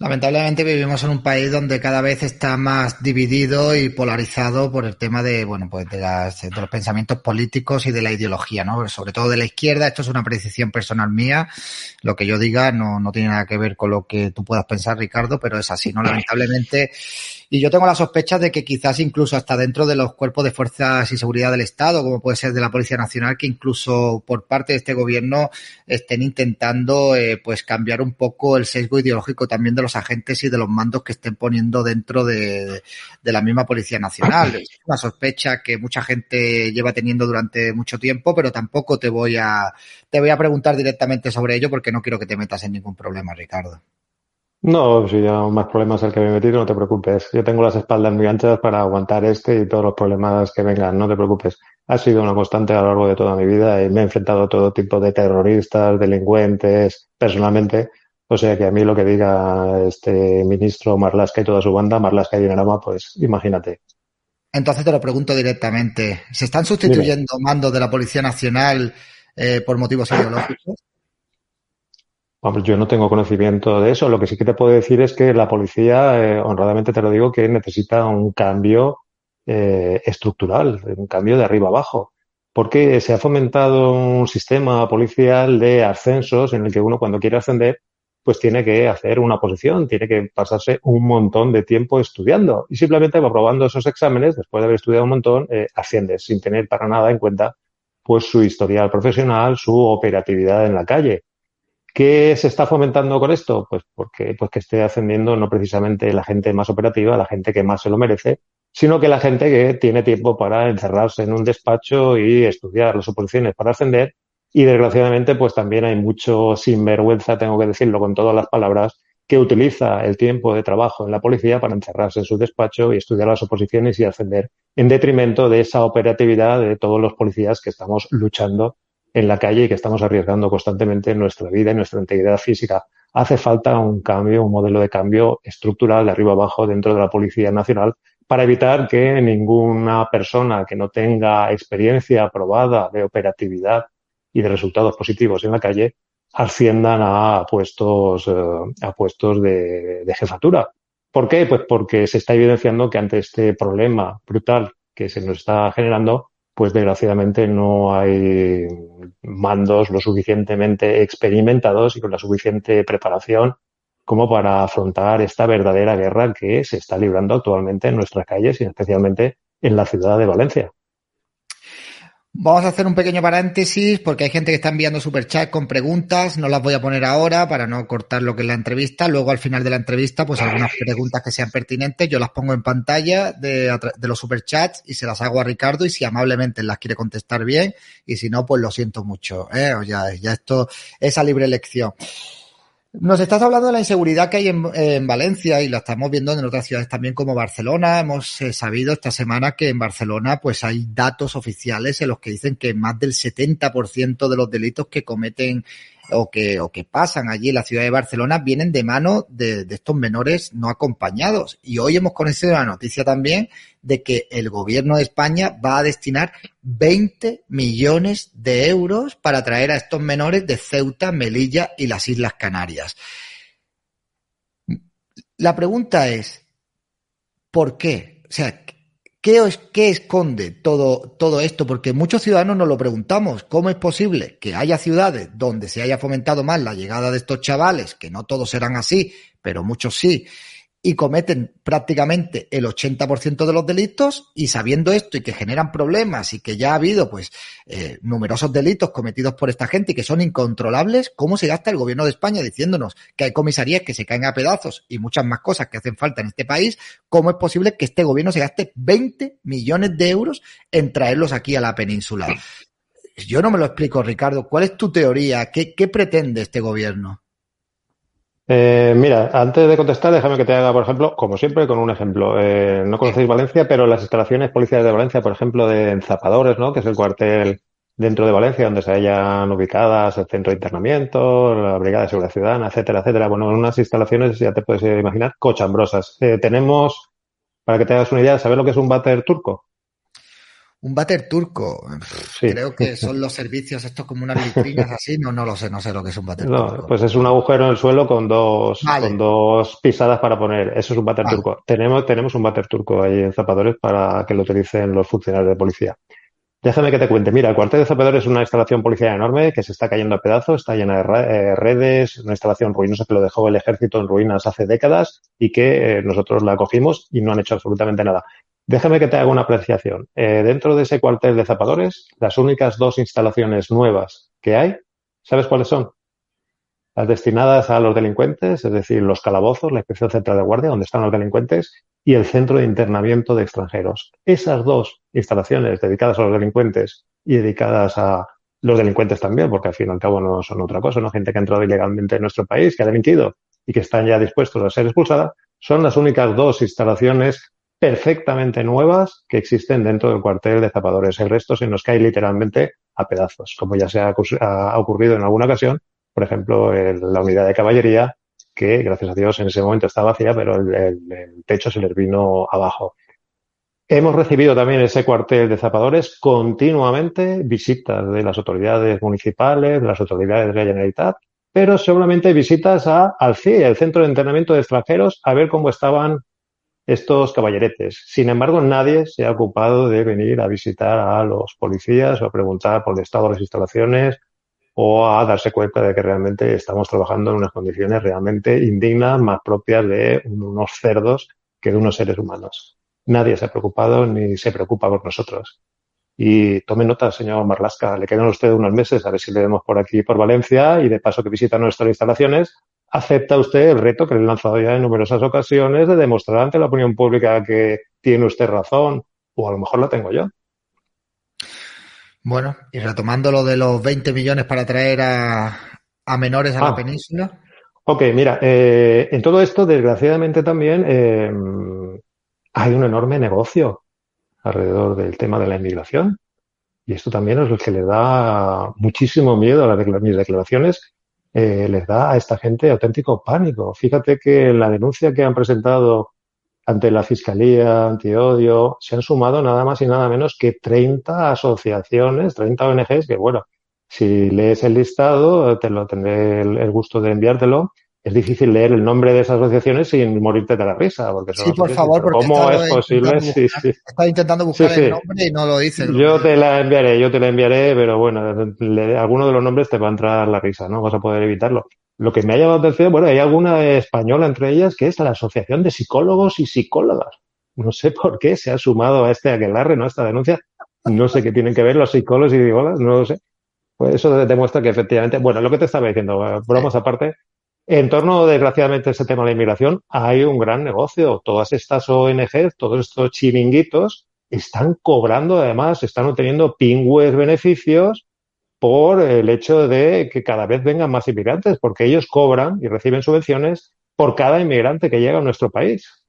Lamentablemente vivimos en un país donde cada vez está más dividido y polarizado por el tema de, bueno, pues de, las, de los pensamientos políticos y de la ideología, ¿no? Sobre todo de la izquierda. Esto es una apreciación personal mía. Lo que yo diga no, no tiene nada que ver con lo que tú puedas pensar, Ricardo, pero es así, ¿no? Lamentablemente y yo tengo la sospecha de que quizás incluso hasta dentro de los cuerpos de fuerzas y seguridad del Estado, como puede ser de la Policía Nacional, que incluso por parte de este gobierno estén intentando eh, pues cambiar un poco el sesgo ideológico también de los agentes y de los mandos que estén poniendo dentro de, de la misma Policía Nacional. Es una sospecha que mucha gente lleva teniendo durante mucho tiempo, pero tampoco te voy a te voy a preguntar directamente sobre ello porque no quiero que te metas en ningún problema, Ricardo. No, si ya más problemas el que me he metido, no te preocupes. Yo tengo las espaldas muy anchas para aguantar este y todos los problemas que vengan, no te preocupes. Ha sido una constante a lo largo de toda mi vida y me he enfrentado a todo tipo de terroristas, delincuentes, personalmente. O sea que a mí lo que diga este ministro Marlasca y toda su banda, Marlasca y Dinarama, pues imagínate. Entonces te lo pregunto directamente. ¿Se están sustituyendo mandos de la Policía Nacional eh, por motivos ideológicos? Yo no tengo conocimiento de eso. Lo que sí que te puedo decir es que la policía, eh, honradamente te lo digo, que necesita un cambio eh, estructural, un cambio de arriba abajo. Porque se ha fomentado un sistema policial de ascensos en el que uno cuando quiere ascender, pues tiene que hacer una posición, tiene que pasarse un montón de tiempo estudiando. Y simplemente aprobando esos exámenes, después de haber estudiado un montón, eh, asciendes sin tener para nada en cuenta pues su historial profesional, su operatividad en la calle. ¿Qué se está fomentando con esto? Pues porque pues que esté ascendiendo no precisamente la gente más operativa, la gente que más se lo merece, sino que la gente que tiene tiempo para encerrarse en un despacho y estudiar las oposiciones para ascender. Y desgraciadamente, pues también hay mucho sinvergüenza, tengo que decirlo con todas las palabras, que utiliza el tiempo de trabajo en la policía para encerrarse en su despacho y estudiar las oposiciones y ascender, en detrimento de esa operatividad de todos los policías que estamos luchando en la calle y que estamos arriesgando constantemente nuestra vida y nuestra integridad física. Hace falta un cambio, un modelo de cambio estructural de arriba abajo dentro de la Policía Nacional para evitar que ninguna persona que no tenga experiencia aprobada de operatividad y de resultados positivos en la calle asciendan a puestos, eh, a puestos de, de jefatura. ¿Por qué? Pues porque se está evidenciando que ante este problema brutal que se nos está generando, pues desgraciadamente no hay mandos lo suficientemente experimentados y con la suficiente preparación como para afrontar esta verdadera guerra que se está librando actualmente en nuestras calles y especialmente en la ciudad de Valencia. Vamos a hacer un pequeño paréntesis porque hay gente que está enviando superchat con preguntas. No las voy a poner ahora para no cortar lo que es la entrevista. Luego, al final de la entrevista, pues algunas preguntas que sean pertinentes, yo las pongo en pantalla de, de los superchats y se las hago a Ricardo. Y si amablemente las quiere contestar bien, y si no, pues lo siento mucho. ¿eh? O ya, ya esto es a libre elección. Nos estás hablando de la inseguridad que hay en, Valencia y la estamos viendo en otras ciudades también como Barcelona. Hemos eh, sabido esta semana que en Barcelona pues hay datos oficiales en los que dicen que más del 70% de los delitos que cometen o que, o que pasan allí en la ciudad de Barcelona vienen de mano de, estos menores no acompañados. Y hoy hemos conocido la noticia también de que el gobierno de España va a destinar 20 millones de euros para traer a estos menores de Ceuta, Melilla y las Islas Canarias. La pregunta es, ¿por qué? O sea, ¿Qué, ¿Qué, esconde todo, todo esto? Porque muchos ciudadanos nos lo preguntamos. ¿Cómo es posible que haya ciudades donde se haya fomentado más la llegada de estos chavales, que no todos serán así, pero muchos sí, y cometen prácticamente el 80% de los delitos y sabiendo esto y que generan problemas y que ya ha habido pues eh, numerosos delitos cometidos por esta gente y que son incontrolables, ¿cómo se gasta el gobierno de España diciéndonos que hay comisarías que se caen a pedazos y muchas más cosas que hacen falta en este país? ¿Cómo es posible que este gobierno se gaste 20 millones de euros en traerlos aquí a la península? Yo no me lo explico, Ricardo. ¿Cuál es tu teoría? ¿Qué, qué pretende este gobierno? Eh, mira, antes de contestar, déjame que te haga, por ejemplo, como siempre, con un ejemplo. Eh, no conocéis Valencia, pero las instalaciones policiales de Valencia, por ejemplo, de Zapadores, ¿no? Que es el cuartel dentro de Valencia donde se hayan ubicadas el centro de internamiento, la Brigada de Seguridad Ciudadana, etcétera, etcétera. Bueno, unas instalaciones, ya te puedes imaginar, cochambrosas. Eh, tenemos, para que te hagas una idea, ¿sabes lo que es un váter turco? Un váter turco. Creo que son los servicios estos como unas vitrinas así. No, no lo sé, no sé lo que es un váter turco. Pues es un agujero en el suelo con dos, con dos pisadas para poner. Eso es un váter turco. Tenemos, tenemos un váter turco ahí en Zapadores para que lo utilicen los funcionarios de policía. Déjame que te cuente. Mira, el cuartel de Zapadores es una instalación policial enorme que se está cayendo a pedazos, está llena de eh, redes, una instalación ruinosa que lo dejó el ejército en ruinas hace décadas y que eh, nosotros la cogimos y no han hecho absolutamente nada. Déjame que te haga una apreciación. Eh, dentro de ese cuartel de zapadores, las únicas dos instalaciones nuevas que hay, ¿sabes cuáles son? Las destinadas a los delincuentes, es decir, los calabozos, la inspección central de guardia, donde están los delincuentes, y el centro de internamiento de extranjeros. Esas dos instalaciones dedicadas a los delincuentes y dedicadas a los delincuentes también, porque al fin y al cabo no son otra cosa, ¿no? Gente que ha entrado ilegalmente en nuestro país, que ha delinquido y que están ya dispuestos a ser expulsada, son las únicas dos instalaciones perfectamente nuevas que existen dentro del cuartel de zapadores. El resto se nos cae literalmente a pedazos, como ya se ha, ocurrido en alguna ocasión, por ejemplo, en la unidad de caballería, que gracias a Dios en ese momento estaba vacía, pero el, techo se les vino abajo. Hemos recibido también ese cuartel de zapadores continuamente visitas de las autoridades municipales, de las autoridades de la Generalitat, pero solamente visitas al CIE, el Centro de Entrenamiento de Extranjeros, a ver cómo estaban estos caballeretes. Sin embargo, nadie se ha ocupado de venir a visitar a los policías o a preguntar por el estado de las instalaciones o a darse cuenta de que realmente estamos trabajando en unas condiciones realmente indignas, más propias de unos cerdos que de unos seres humanos. Nadie se ha preocupado ni se preocupa por nosotros. Y tome nota, señor Marlasca, le quedan a usted unos meses a ver si le vemos por aquí, por Valencia, y de paso que visita nuestras instalaciones, ¿Acepta usted el reto que le he lanzado ya en numerosas ocasiones de demostrar ante la opinión pública que tiene usted razón? O a lo mejor la tengo yo. Bueno, y retomando lo de los 20 millones para traer a, menores a la ah. península. Ok, mira, eh, en todo esto, desgraciadamente también eh, hay un enorme negocio alrededor del tema de la inmigración. Y esto también es lo que le da muchísimo miedo a mis declaraciones eh, les da a esta gente auténtico pánico. Fíjate que la denuncia que han presentado ante la Fiscalía Antiodio se han sumado nada más y nada menos que 30 asociaciones, 30 ONGs que, bueno, si lees el listado, te lo tendré el gusto de enviártelo es difícil leer el nombre de esas asociaciones sin morirte de la risa. Porque sí, por favor, porque ¿cómo es posible? sí, sí. Estaba intentando buscar el nombre y no lo dice. Yo te la enviaré, yo te la enviaré, pero bueno, le, alguno de los nombres te va a entrar la risa, ¿no? Vas a poder evitarlo. Lo que me ha llamado la atención, bueno, hay alguna española entre ellas que es la Asociación de Psicólogos y Psicólogas. No sé por qué se ha sumado a este aquelarre, ¿no? A esta denuncia No sé qué tienen que ver los psicólogos y digo, no lo sé. Pues eso demuestra que efectivamente, bueno, lo que te estaba diciendo, eh, bromas aparte, en torno, desgraciadamente, a ese tema de la inmigración, hay un gran negocio. Todas estas ONGs, todos estos chiringuitos, están cobrando, además, están obteniendo pingües beneficios por el hecho de que cada vez vengan más inmigrantes, porque ellos cobran y reciben subvenciones por cada inmigrante que llega a nuestro país.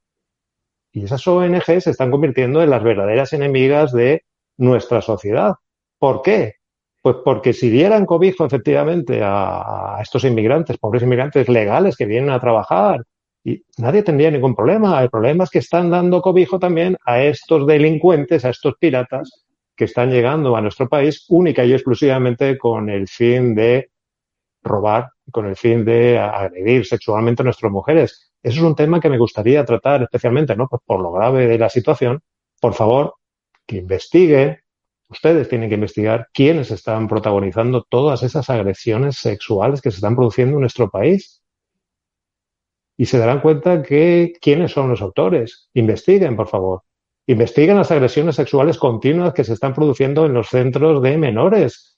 Y esas ONGs se están convirtiendo en las verdaderas enemigas de nuestra sociedad. ¿Por qué? Pues porque si dieran cobijo efectivamente a, estos inmigrantes, pobres inmigrantes legales que vienen a trabajar, y nadie tendría ningún problema. El problema es que están dando cobijo también a estos delincuentes, a estos piratas que están llegando a nuestro país única y exclusivamente con el fin de robar, con el fin de agredir sexualmente a nuestras mujeres. Eso es un tema que me gustaría tratar especialmente, ¿no? Pues por lo grave de la situación. Por favor, que investigue, Ustedes tienen que investigar quiénes están protagonizando todas esas agresiones sexuales que se están produciendo en nuestro país. Y se darán cuenta que quiénes son los autores. Investiguen, por favor. Investiguen las agresiones sexuales continuas que se están produciendo en los centros de menores.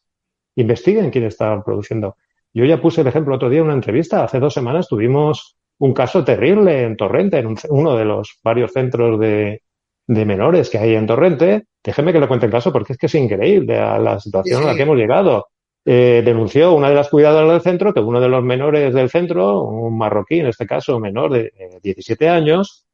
Investiguen quién está produciendo. Yo ya puse el ejemplo otro día en una entrevista. Hace dos semanas tuvimos un caso terrible en Torrente, en uno de los varios centros de, de menores que hay en Torrente, déjeme que le cuente el caso porque es que es increíble a la situación a la que hemos llegado. Eh, denunció una de las cuidadoras del centro que uno de los menores del centro, un marroquí en este caso, menor de 17 años,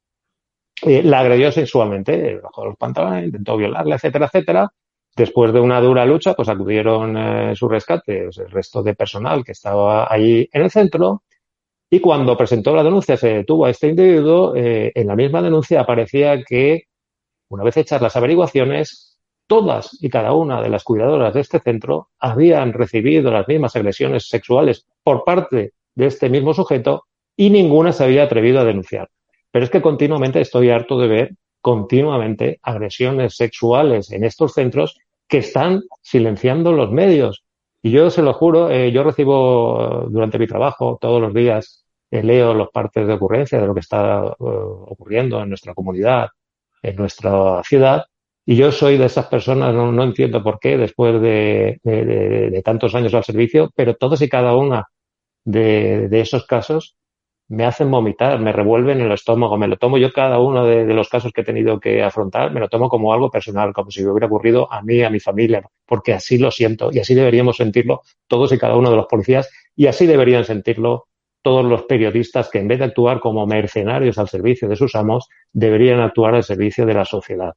eh, la agredió sexualmente, bajó los pantalones, intentó violarla, etcétera, etcétera. Después de una dura lucha, pues acudieron eh, su rescate, pues, el resto de personal que estaba ahí en el centro. Y cuando presentó la denuncia, se detuvo a este individuo, en la misma denuncia aparecía que una vez hechas las averiguaciones, todas y cada una de las cuidadoras de este centro habían recibido las mismas agresiones sexuales por parte de este mismo sujeto y ninguna se había atrevido a denunciar. Pero es que continuamente estoy harto de ver continuamente agresiones sexuales en estos centros que están silenciando los medios. Y yo se lo juro, eh, yo recibo durante mi trabajo todos los días, eh, leo los partes de ocurrencia de lo que está eh, ocurriendo en nuestra comunidad, en nuestra ciudad. Y yo soy de esas personas, no, no entiendo por qué, después de, de, tantos años al servicio, pero todos y cada una de, de, esos casos me hacen vomitar, me revuelven el estómago, me lo tomo yo cada uno de, los casos que he tenido que afrontar, me lo tomo como algo personal, como si me hubiera ocurrido a mí, a mi familia, porque así lo siento y así deberíamos sentirlo todos y cada uno de los policías y así deberían sentirlo todos los periodistas que en vez de actuar como mercenarios al servicio de sus amos, deberían actuar al servicio de la sociedad.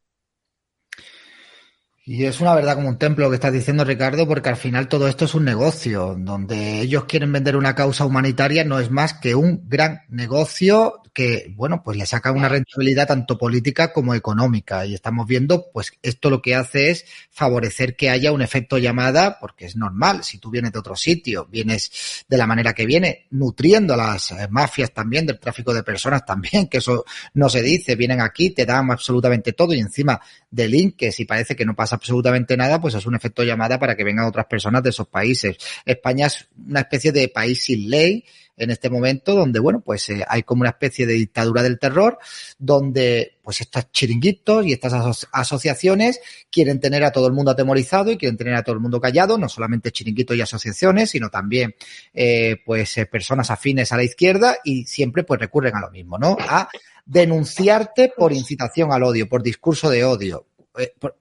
Y es una verdad como un templo lo que estás diciendo, Ricardo, porque al final todo esto es un negocio. Donde ellos quieren vender una causa humanitaria no es más que un gran negocio que, bueno, pues le saca una rentabilidad tanto política como económica. Y estamos viendo, pues esto lo que hace es favorecer que haya un efecto llamada, porque es normal. Si tú vienes de otro sitio, vienes de la manera que viene, nutriendo a las eh, mafias también, del tráfico de personas también, que eso no se dice, vienen aquí, te dan absolutamente todo y encima delinques y parece que no pasa absolutamente nada, pues es un efecto llamada para que vengan otras personas de esos países. España es una especie de país sin ley, en este momento donde, bueno, pues eh, hay como una especie de dictadura del terror, donde pues estos chiringuitos y estas asociaciones quieren tener a todo el mundo atemorizado y quieren tener a todo el mundo callado, no solamente chiringuitos y asociaciones, sino también eh, pues eh, personas afines a la izquierda y siempre pues recurren a lo mismo, ¿no? A denunciarte por incitación al odio, por discurso de odio,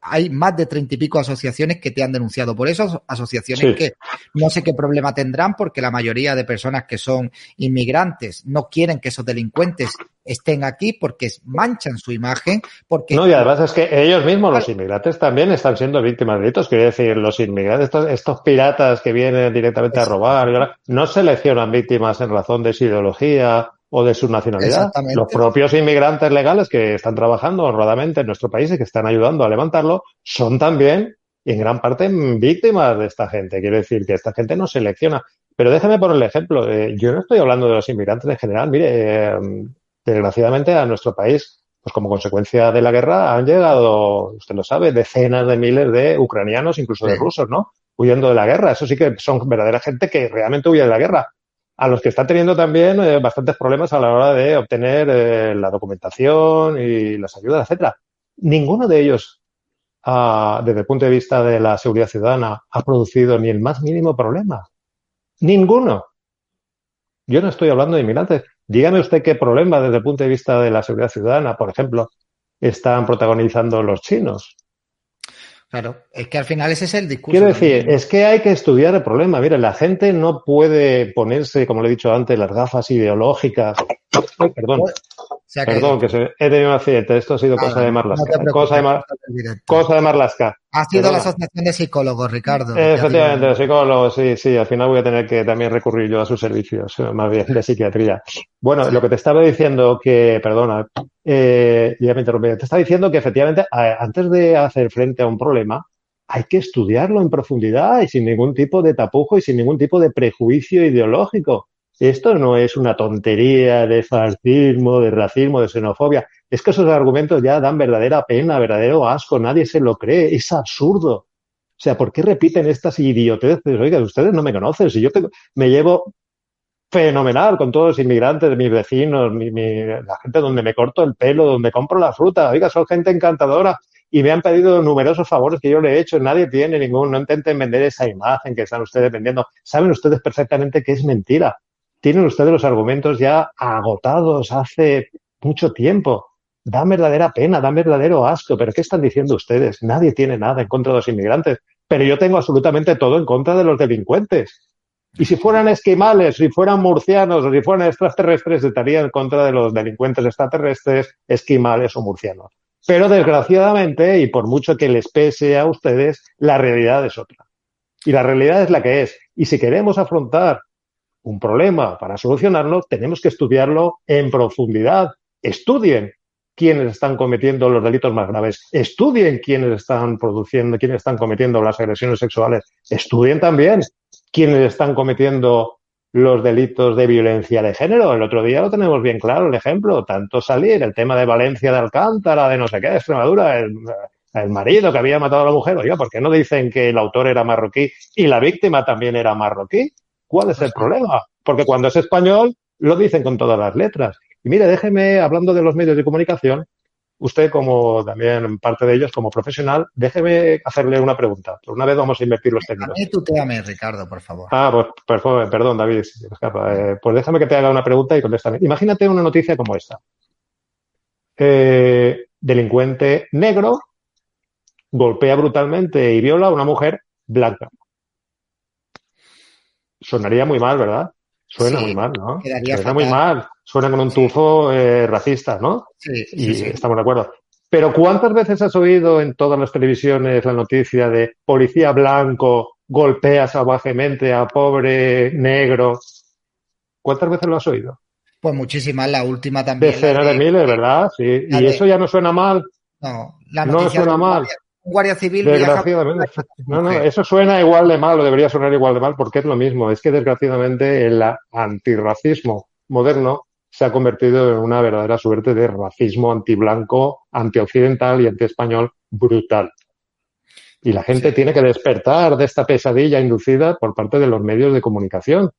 hay más de treinta y pico asociaciones que te han denunciado por eso, asociaciones que no sé qué problema tendrán porque la mayoría de personas que son inmigrantes no quieren que esos delincuentes estén aquí porque manchan su imagen. Porque no, y además es que ellos mismos, los inmigrantes, también están siendo víctimas de delitos. Quiero decir, los inmigrantes, estos, estos piratas que vienen directamente a robar, no seleccionan víctimas en razón de su ideología o de su nacionalidad. Los propios inmigrantes legales que están trabajando honradamente en nuestro país y que están ayudando a levantarlo son también, en gran parte, víctimas de esta gente. Quiero decir que esta gente no selecciona. Pero déjame poner el ejemplo. yo no estoy hablando de los inmigrantes en general. Mire, eh, desgraciadamente a nuestro país, pues como consecuencia de la guerra, han llegado, usted lo sabe, decenas de miles de ucranianos, incluso de rusos, ¿no? Huyendo de la guerra. Eso sí que son verdadera gente que realmente huye de la guerra a los que están teniendo también eh, bastantes problemas a la hora de obtener eh, la documentación y las ayudas, etcétera. Ninguno de ellos desde el punto de vista de la seguridad ciudadana, ha producido ni el más mínimo problema. Ninguno. Yo no estoy hablando de inmigrantes. Dígame usted qué problema desde el punto de vista de la seguridad ciudadana, por ejemplo, están protagonizando los chinos. Claro, es que al final ese es el discurso. Quiero decir, es que hay que estudiar el problema. Mire, la gente no puede ponerse, como le he dicho antes, las gafas ideológicas. perdón. Perdón, que se, he tenido un accidente. Esto ha sido cosa de Marlasca. cosa, de Mar, cosa de Marlasca. Ha sido la Asociación de Psicólogos, Ricardo. Efectivamente, de psicólogos, sí, sí. Al final voy a tener que también recurrir yo a sus servicios, más bien de psiquiatría. Bueno, lo que te estaba diciendo que, perdona, eh, ya me interrumpí. Te estaba diciendo que efectivamente, antes de hacer frente a un problema, hay que estudiarlo en profundidad y sin ningún tipo de tapujo y sin ningún tipo de prejuicio ideológico. Esto no es una tontería de fascismo, de racismo, de xenofobia. Es que esos argumentos ya dan verdadera pena, verdadero asco. Nadie se lo cree. Es absurdo. O sea, ¿por qué repiten estas idioteces? Oiga, ustedes no me conocen. Si yo me llevo fenomenal con todos los inmigrantes, mis vecinos, la gente donde me corto el pelo, donde compro la fruta. Oiga, son gente encantadora y me han pedido numerosos favores que yo le he hecho. Nadie tiene ningún. No intenten vender esa imagen que están ustedes vendiendo. Saben ustedes perfectamente que es mentira tienen ustedes los argumentos ya agotados hace mucho tiempo. Da verdadera pena, da verdadero asco. ¿Pero qué están diciendo ustedes? Nadie tiene nada en contra de los inmigrantes. Pero yo tengo absolutamente todo en contra de los delincuentes. Y si fueran esquimales, si fueran murcianos o si fueran extraterrestres, estaría en contra de los delincuentes extraterrestres, esquimales o murcianos. Pero desgraciadamente, y por mucho que les pese a ustedes, la realidad es otra. Y la realidad es la que es. Y si queremos afrontar un problema para solucionarlo, tenemos que estudiarlo en profundidad. Estudien quiénes están cometiendo los delitos más graves. Estudien quiénes están produciendo, quiénes están cometiendo las agresiones sexuales. Estudien también quiénes están cometiendo los delitos de violencia de género. El otro día lo tenemos bien claro, el ejemplo, tanto salir, el tema de Valencia de Alcántara, de no sé qué, de Extremadura, el, el marido que había matado a la mujer. Oiga, ¿por qué no dicen que el autor era marroquí y la víctima también era marroquí? ¿Cuál es el problema? Porque cuando es español, lo dicen con todas las letras. Y mire, déjeme, hablando de los medios de comunicación, usted como también parte de ellos, como profesional, déjeme hacerle una pregunta. Por una vez vamos a invertir los términos. Mí Ricardo, por favor. Ah, pues, pues perdón, David. Eh, pues déjame que te haga una pregunta y contéstame. Imagínate una noticia como esta. Eh, delincuente negro golpea brutalmente y viola a una mujer blanca sonaría muy mal, ¿verdad? Suena muy mal, ¿no? Suena muy mal. Suena con un tufo eh, racista, ¿no? Sí, y estamos de acuerdo. Pero ¿cuántas veces has oído en todas las televisiones la noticia de policía blanco golpea salvajemente a pobre negro? ¿Cuántas veces lo has oído? Pues muchísimas, la última también. Decenas de, miles, ¿verdad? Sí. ¿Y eso ya no suena mal? No, la no suena mal guardia civil. Desgraciadamente. No, no, eso suena igual de mal o debería sonar igual de mal porque es lo mismo. Es que desgraciadamente el antirracismo moderno se ha convertido en una verdadera suerte de racismo antiblanco, antioccidental y antiespañol brutal. Y la gente tiene que despertar de esta pesadilla inducida por parte de los medios de comunicación.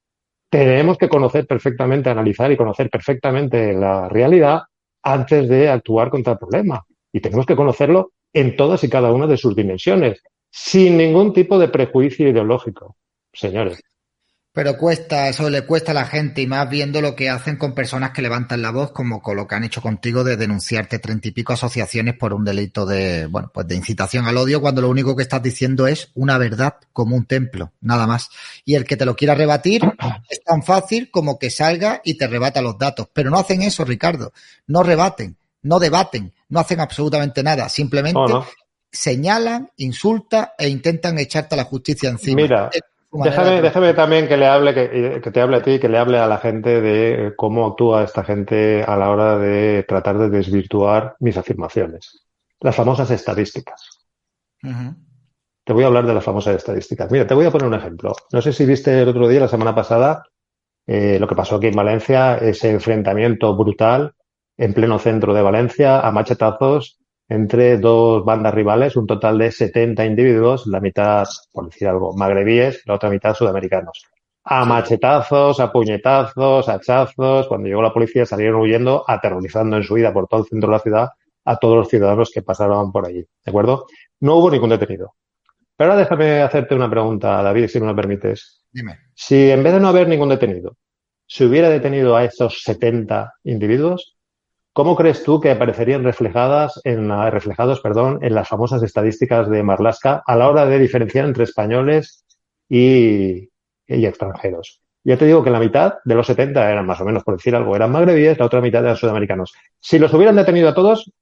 Tenemos que conocer perfectamente, analizar y conocer perfectamente la realidad antes de actuar contra el problema. Y tenemos que conocerlo en todas y cada una de sus dimensiones, sin ningún tipo de prejuicio ideológico, señores. Pero cuesta, eso le cuesta a la gente y más viendo lo que hacen con personas que levantan la voz, como con lo que han hecho contigo de denunciarte treinta y pico asociaciones por un delito de, bueno, pues de incitación al odio, cuando lo único que estás diciendo es una verdad como un templo, nada más. Y el que te lo quiera rebatir es tan fácil como que salga y te rebata los datos. Pero no hacen eso, Ricardo. No rebaten, no debaten, no hacen absolutamente nada, simplemente señalan, insultan e intentan echarte a la justicia encima. Mira, déjame, también que le hable, que, te hable a ti, que le hable a la gente de cómo actúa esta gente a la hora de tratar de desvirtuar mis afirmaciones. Las famosas estadísticas. Te voy a hablar de las famosas estadísticas. Mira, te voy a poner un ejemplo. No sé si viste el otro día, la semana pasada, eh, lo que pasó aquí en Valencia, ese enfrentamiento brutal en pleno centro de Valencia a machetazos entre dos bandas rivales, un total de 70 individuos, la mitad, por decir algo, magrebíes, la otra mitad sudamericanos. A machetazos, a puñetazos, a hachazos. Cuando llegó la policía salieron huyendo, aterrorizando en su vida por todo el centro de la ciudad a todos los ciudadanos que pasaron por allí. ¿De acuerdo? no hubo ningún detenido. Pero ahora déjame hacerte una pregunta, David, si me lo permites. Dime. Si en vez de no haber ningún detenido, se hubiera detenido a esos 70 individuos, ¿cómo crees tú que aparecerían reflejadas en, reflejados perdón, en las famosas estadísticas de Marlaska a la hora de diferenciar entre españoles y, y extranjeros? Ya te digo que la mitad de los 70 eran más o menos, por decir algo, eran magrebíes, la otra mitad eran sudamericanos. Si los hubieran detenido a todos,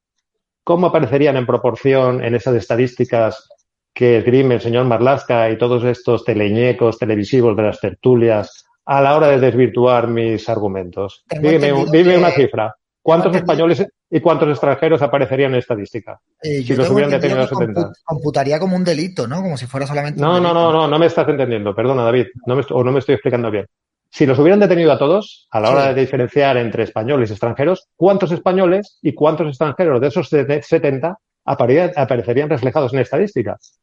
¿cómo aparecerían en proporción en esas estadísticas que esgrime el señor Marlaska y todos estos teleñecos televisivos de las tertulias a la hora de desvirtuar mis argumentos? Dime, una cifra. ¿Cuántos españoles y cuántos extranjeros aparecerían en estadística? Eh, si los hubieran detenido a 70. Computaría como un delito, ¿no? Como si fuera solamente. No, no, no, no, no me estás entendiendo. Perdona, David. No me, o no me estoy explicando bien. Si los hubieran detenido a todos, a la hora de diferenciar entre españoles y extranjeros, ¿cuántos españoles y cuántos extranjeros de esos 70 aparecerían reflejados en estadísticas?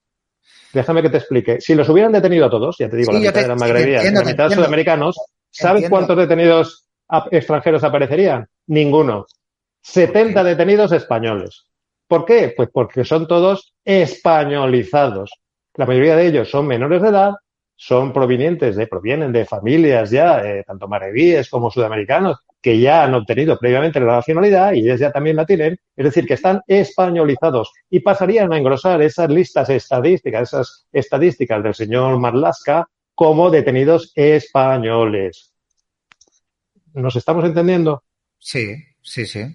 Déjame que te explique. Si los hubieran detenido a todos, ya te digo, la mitad eran magrebíes, la mitad sudamericanos, ¿sabes cuántos detenidos extranjeros aparecerían? Ninguno. 70 detenidos españoles. ¿Por qué? Pues porque son todos españolizados. La mayoría de ellos son menores de edad son provenientes de, provienen de familias ya, eh, tanto marebíes como sudamericanos, que ya han obtenido previamente la nacionalidad y ellos ya también la tienen, es decir, que están españolizados y pasarían a engrosar esas listas estadísticas, esas estadísticas del señor Marlaska como detenidos españoles. ¿Nos estamos entendiendo? Sí, sí, sí.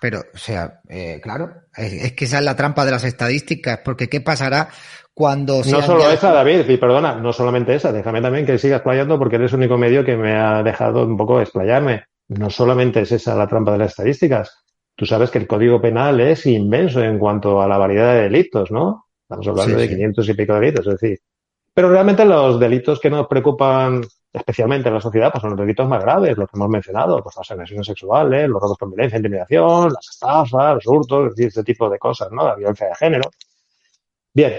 Pero, o sea, eh, claro, es, que esa es la trampa de las estadísticas, porque ¿qué pasará cuando... No solo esa, David, y perdona, no solamente esa, déjame también que sigas explayando porque eres el único medio que me ha dejado un poco explayarme. No solamente es esa la trampa de las estadísticas. Tú sabes que el Código Penal es inmenso en cuanto a la variedad de delitos, ¿no? Estamos hablando de 500 y pico delitos, es decir. Pero realmente los delitos que nos preocupan especialmente en la sociedad, pues son los delitos más graves, los que hemos mencionado, pues las agresiones sexuales, los robos con violencia, intimidación, las estafas, los hurtos, este tipo de cosas, ¿no? La violencia de género. Bien,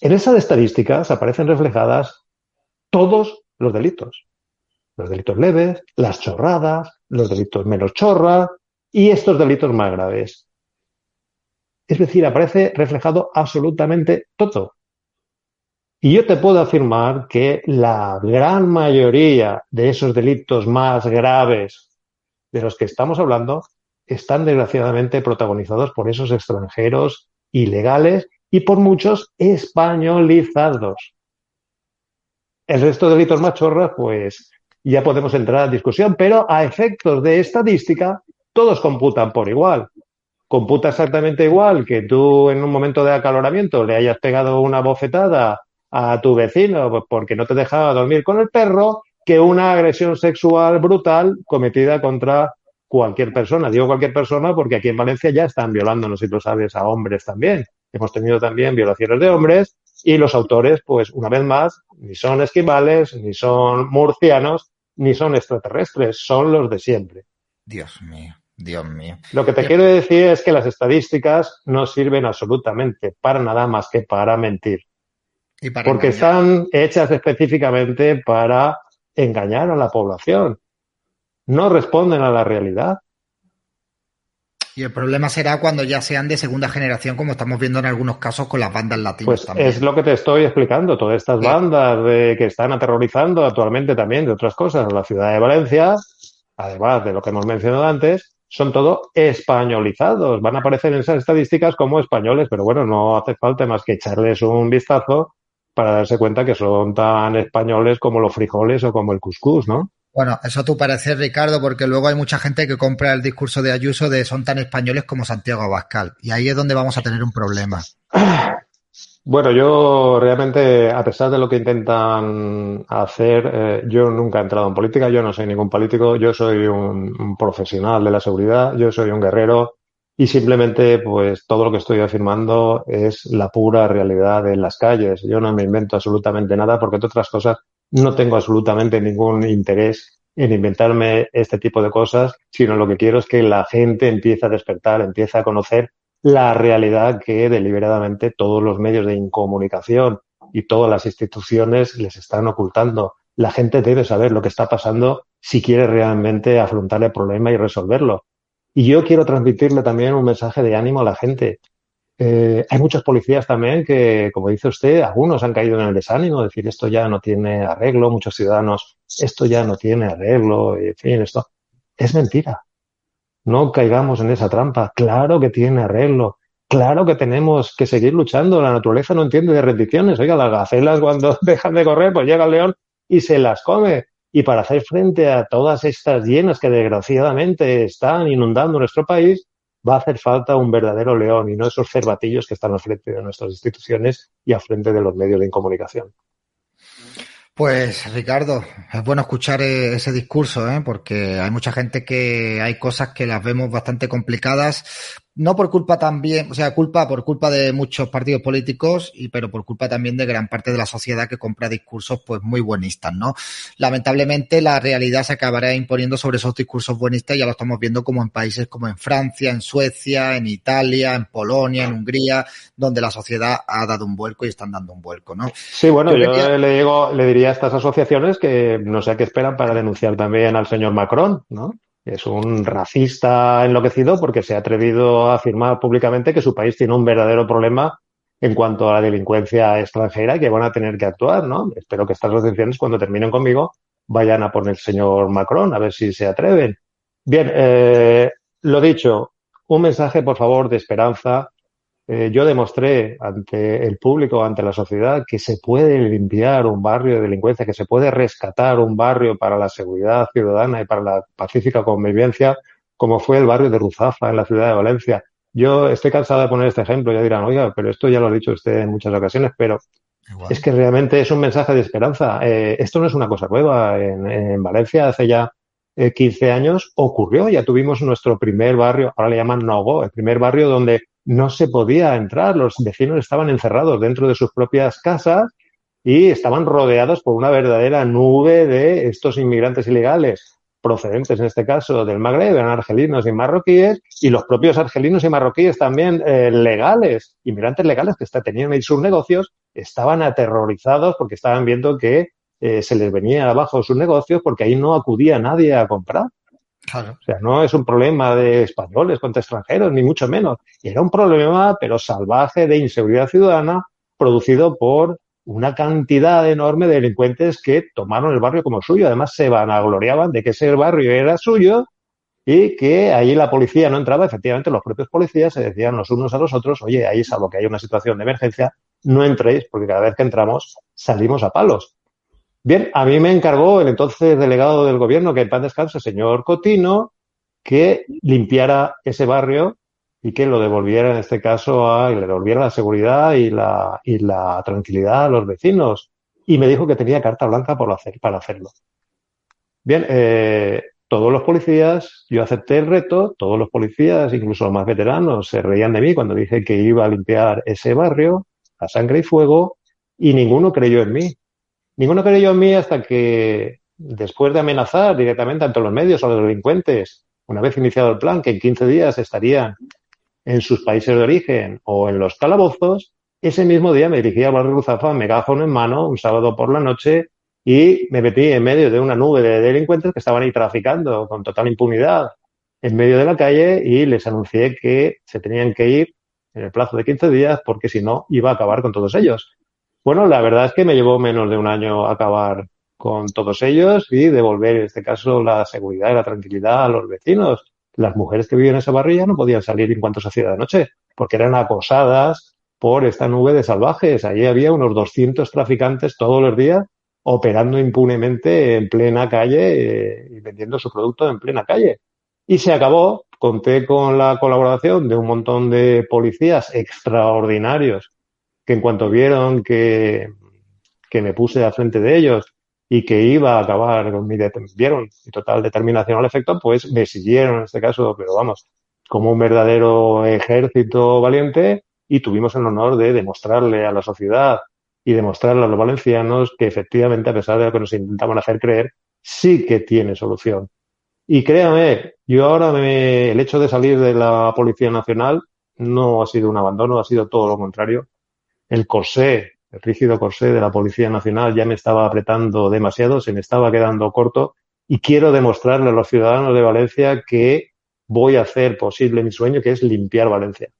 en esas estadísticas aparecen reflejadas todos los delitos. Los delitos leves, las chorradas, los delitos menos chorra y estos delitos más graves. Es decir, aparece reflejado absolutamente todo. Y yo te puedo afirmar que la gran mayoría de esos delitos más graves de los que estamos hablando están desgraciadamente protagonizados por esos extranjeros ilegales y por muchos españolizados. El resto de delitos más chorras, pues ya podemos entrar a discusión, pero a efectos de estadística, todos computan por igual. Computa exactamente igual que tú en un momento de acaloramiento le hayas pegado una bofetada a tu vecino porque no te dejaba dormir con el perro que una agresión sexual brutal cometida contra cualquier persona. Digo cualquier persona porque aquí en Valencia ya están violando, no sé si lo sabes, a hombres también. Hemos tenido también violaciones de hombres y los autores, pues una vez más, ni son esquimales, ni son murcianos, ni son extraterrestres, son los de siempre. Dios mío, Dios mío. Lo que te quiero decir es que las estadísticas no sirven absolutamente para nada más que para mentir porque están hechas específicamente para engañar a la población. No responden a la realidad. Y el problema será cuando ya sean de segunda generación, como estamos viendo en algunos casos con las bandas latinas. Pues es lo que te estoy explicando. Todas estas bandas de, que están aterrorizando actualmente también de otras cosas la ciudad de Valencia, además de lo que hemos mencionado antes, son todo españolizados. Van a aparecer en esas estadísticas como españoles, pero bueno, no hace falta más que echarles un vistazo para darse cuenta que son tan españoles como los frijoles o como el cuscús, ¿no? Bueno, eso tú parece, Ricardo, porque luego hay mucha gente que compra el discurso de Ayuso de son tan españoles como Santiago Abascal. Y ahí es donde vamos a tener un problema. Bueno, yo realmente, a pesar de lo que intentan hacer, eh, yo nunca he entrado en política, yo no soy ningún político, yo soy un profesional de la seguridad, yo soy un guerrero, y simplemente, pues todo lo que estoy afirmando es la pura realidad de las calles. Yo no me invento absolutamente nada porque, entre otras cosas, no tengo absolutamente ningún interés en inventarme este tipo de cosas, sino lo que quiero es que la gente empiece a despertar, empiece a conocer la realidad que deliberadamente todos los medios de incomunicación y todas las instituciones les están ocultando. La gente debe saber lo que está pasando si quiere realmente afrontar el problema y resolverlo. Y yo quiero transmitirle también un mensaje de ánimo a la gente. Eh, hay muchos policías también que, como dice usted, algunos han caído en el desánimo, decir esto ya no tiene arreglo, muchos ciudadanos, esto ya no tiene arreglo, en fin, esto es mentira. No caigamos en esa trampa. Claro que tiene arreglo. Claro que tenemos que seguir luchando. La naturaleza no entiende de rendiciones. Oiga, las gacelas cuando dejan de correr, pues llega el león y se las come. Y para hacer frente a todas estas llenas que desgraciadamente están inundando nuestro país, va a hacer falta un verdadero león y no esos cervatillos que están al frente de nuestras instituciones y al frente de los medios de comunicación. Pues Ricardo, es bueno escuchar e-, ese discurso, ¿eh? porque hay mucha gente que hay cosas que las vemos bastante complicadas no por culpa también, o sea, culpa por culpa de muchos partidos políticos, y pero por culpa también de gran parte de la sociedad que compra discursos pues muy buenistas, ¿no? Lamentablemente la realidad se acabará imponiendo sobre esos discursos buenistas, ya lo estamos viendo como en países como en Francia, en Suecia, en Italia, en Polonia, en Hungría, donde la sociedad ha dado un vuelco y están dando un vuelco, ¿no? Sí, bueno, yo, le digo, le diría a estas asociaciones que no sé qué esperan para denunciar también al señor Macron, ¿no? Es un racista enloquecido porque se ha atrevido a afirmar públicamente que su país tiene un verdadero problema en cuanto a la delincuencia extranjera y que van a tener que actuar, ¿no? Espero que estas asociaciones, cuando terminen conmigo, vayan a por el señor Macron, a ver si se atreven. Bien, eh, lo dicho, un mensaje, por favor, de esperanza eh, yo demostré ante el público, ante la sociedad, que se puede limpiar un barrio de delincuencia, que se puede rescatar un barrio para la seguridad ciudadana y para la pacífica convivencia, como fue el barrio de Ruzafa en la ciudad de Valencia. Yo estoy cansado de poner este ejemplo, ya dirán, oiga, pero esto ya lo ha dicho usted en muchas ocasiones, pero es que realmente es un mensaje de esperanza. Eh, esto no es una cosa nueva. En, Valencia hace ya 15 eh, años ocurrió, ya tuvimos nuestro primer barrio, ahora le llaman Nogo, el primer barrio donde no se podía entrar, los vecinos estaban encerrados dentro de sus propias casas y estaban rodeados por una verdadera nube de estos inmigrantes ilegales procedentes en este caso del Magreb, eran argelinos y marroquíes, y los propios argelinos y marroquíes también eh, legales, inmigrantes legales que tenían ahí sus negocios, estaban aterrorizados porque estaban viendo que eh, se les venía abajo sus negocios porque ahí no acudía nadie a comprar. O sea, no es un problema de españoles contra extranjeros, ni mucho menos. Era un problema, pero salvaje, de inseguridad ciudadana producido por una cantidad enorme de delincuentes que tomaron el barrio como suyo. Además, se vanagloriaban de que ese barrio era suyo y que allí la policía no entraba. Efectivamente, los propios policías se decían los unos a los otros, oye, ahí salvo que hay una situación de emergencia, no entréis porque cada vez que entramos salimos a palos. Bien, a mí me encargó el entonces delegado del gobierno, que en paz descanse, señor Cotino, que limpiara ese barrio y que lo devolviera en este caso a, y le devolviera la seguridad y la, y la tranquilidad a los vecinos. Y me dijo que tenía carta blanca por hacer, para hacerlo. Bien, eh, todos los policías, yo acepté el reto, todos los policías, incluso los más veteranos, se reían de mí cuando dije que iba a limpiar ese barrio a sangre y fuego y ninguno creyó en mí. Ninguno creyó en mí hasta que, después de amenazar directamente ante los medios a los delincuentes, una vez iniciado el plan, que en 15 días estarían en sus países de origen o en los calabozos, ese mismo día me dirigí a barrio Ruzafa, megáfono en mano, un sábado por la noche, y me metí en medio de una nube de delincuentes que estaban ahí traficando con total impunidad en medio de la calle y les anuncié que se tenían que ir en el plazo de 15 días porque si no iba a acabar con todos ellos. Bueno, la verdad es que me llevó menos de un año acabar con todos ellos y devolver, en este caso, la seguridad y la tranquilidad a los vecinos. Las mujeres que vivían en esa barrilla no podían salir en cuanto se hacía de noche, porque eran acosadas por esta nube de salvajes. Allí había unos 200 traficantes todos los días operando impunemente en plena calle eh, y vendiendo su producto en plena calle. Y se acabó. Conté con la colaboración de un montón de policías extraordinarios que en cuanto vieron que, que me puse al frente de ellos y que iba a acabar con mi vieron mi total determinación al efecto, pues me siguieron en este caso, pero vamos, como un verdadero ejército valiente y tuvimos el honor de demostrarle a la sociedad y demostrarle a los valencianos que efectivamente, a pesar de lo que nos intentaban hacer creer, sí que tiene solución. Y créame, yo ahora me, el hecho de salir de la Policía Nacional no ha sido un abandono, ha sido todo lo contrario el corsé, el rígido corsé de la Policía Nacional ya me estaba apretando demasiado, se me estaba quedando corto y quiero demostrarle a los ciudadanos de Valencia que voy a hacer posible mi sueño, que es limpiar Valencia.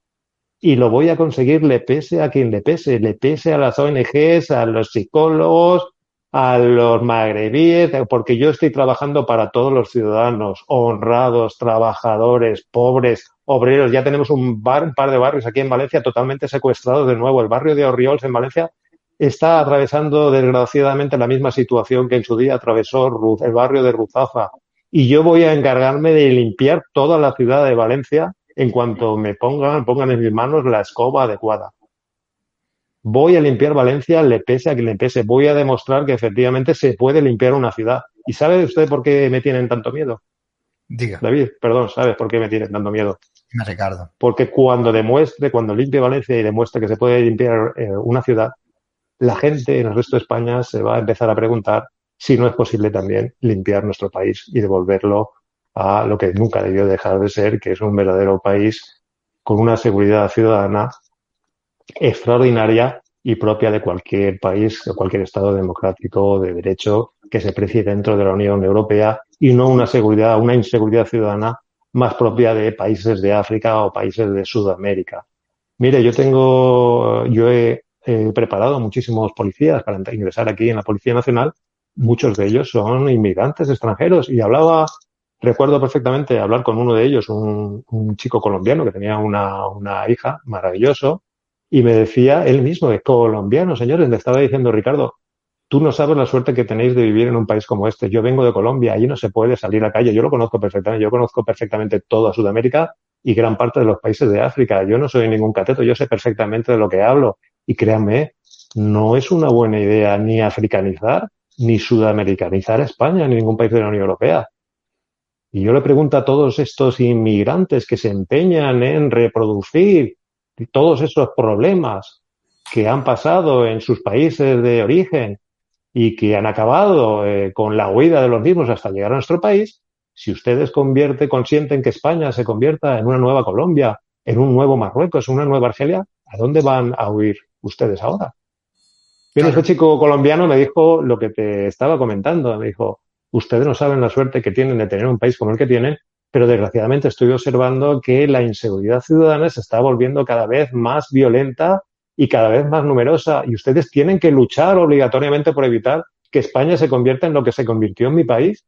y lo voy a conseguir le pese a quien le pese, le pese a las ONGs, a los psicólogos, a los magrebíes, porque yo estoy trabajando para todos los ciudadanos, honrados, trabajadores, pobres, obreros. Ya tenemos un, bar, un par de barrios aquí en Valencia totalmente secuestrados de nuevo. El barrio de Orriols en Valencia está atravesando desgraciadamente la misma situación que en su día atravesó el barrio de Ruzafa. Y yo voy a encargarme de limpiar toda la ciudad de Valencia en cuanto me pongan, pongan en mis manos la escoba adecuada. Voy a limpiar Valencia, le pese a quien le pese. Voy a demostrar que efectivamente se puede limpiar una ciudad. ¿Y sabe usted por qué me tienen tanto miedo? Diga. David, perdón, ¿sabes por qué me tienen tanto miedo? Porque cuando demuestre, cuando limpie Valencia y demuestre que se puede limpiar eh, una ciudad, la gente en el resto de España se va a empezar a preguntar si no es posible también limpiar nuestro país y devolverlo a lo que nunca debió dejar de ser, que es un verdadero país con una seguridad ciudadana extraordinaria y propia de cualquier país, de cualquier Estado democrático de derecho que se precie dentro de la Unión Europea y no una seguridad, una inseguridad ciudadana más propia de países de África o países de Sudamérica. Mire, yo tengo, yo he, preparado muchísimos policías para ingresar aquí en la Policía Nacional. Muchos de ellos son inmigrantes extranjeros y hablaba Recuerdo perfectamente hablar con uno de ellos, un, chico colombiano que tenía una, una, hija, maravilloso, y me decía él mismo, es colombiano, señores, le estaba diciendo, Ricardo, tú no sabes la suerte que tenéis de vivir en un país como este. Yo vengo de Colombia, allí no se puede salir a la calle, yo lo conozco perfectamente, yo conozco perfectamente toda Sudamérica y gran parte de los países de África. Yo no soy ningún cateto, yo sé perfectamente de lo que hablo. Y créanme, no es una buena idea ni africanizar ni sudamericanizar a España ni ningún país de la Unión Europea. Y yo le pregunto a todos estos inmigrantes que se empeñan en reproducir todos esos problemas que han pasado en sus países de origen y que han acabado eh, con la huida de los mismos hasta llegar a nuestro país, si ustedes convierte, consienten que España se convierta en una nueva Colombia, en un nuevo Marruecos, en una nueva Argelia, ¿a dónde van a huir ustedes ahora? Bien, ese chico colombiano me dijo lo que te estaba comentando. Me dijo, Ustedes no saben la suerte que tienen de tener un país como el que tienen, pero desgraciadamente estoy observando que la inseguridad ciudadana se está volviendo cada vez más violenta y cada vez más numerosa y ustedes tienen que luchar obligatoriamente por evitar que España se convierta en lo que se convirtió en mi país.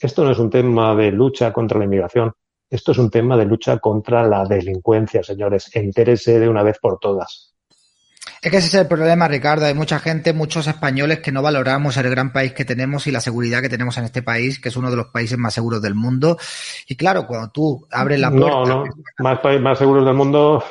Esto no es un tema de lucha contra la inmigración, esto es un tema de lucha contra la delincuencia, señores. Entérese de una vez por todas. Es que ese es el problema, Ricardo. Hay mucha gente, muchos españoles que no valoramos el gran país que tenemos y la seguridad que tenemos en este país, que es uno de los países más seguros del mundo. Y claro, cuando tú abres la puerta. No, no, más más seguros del mundo.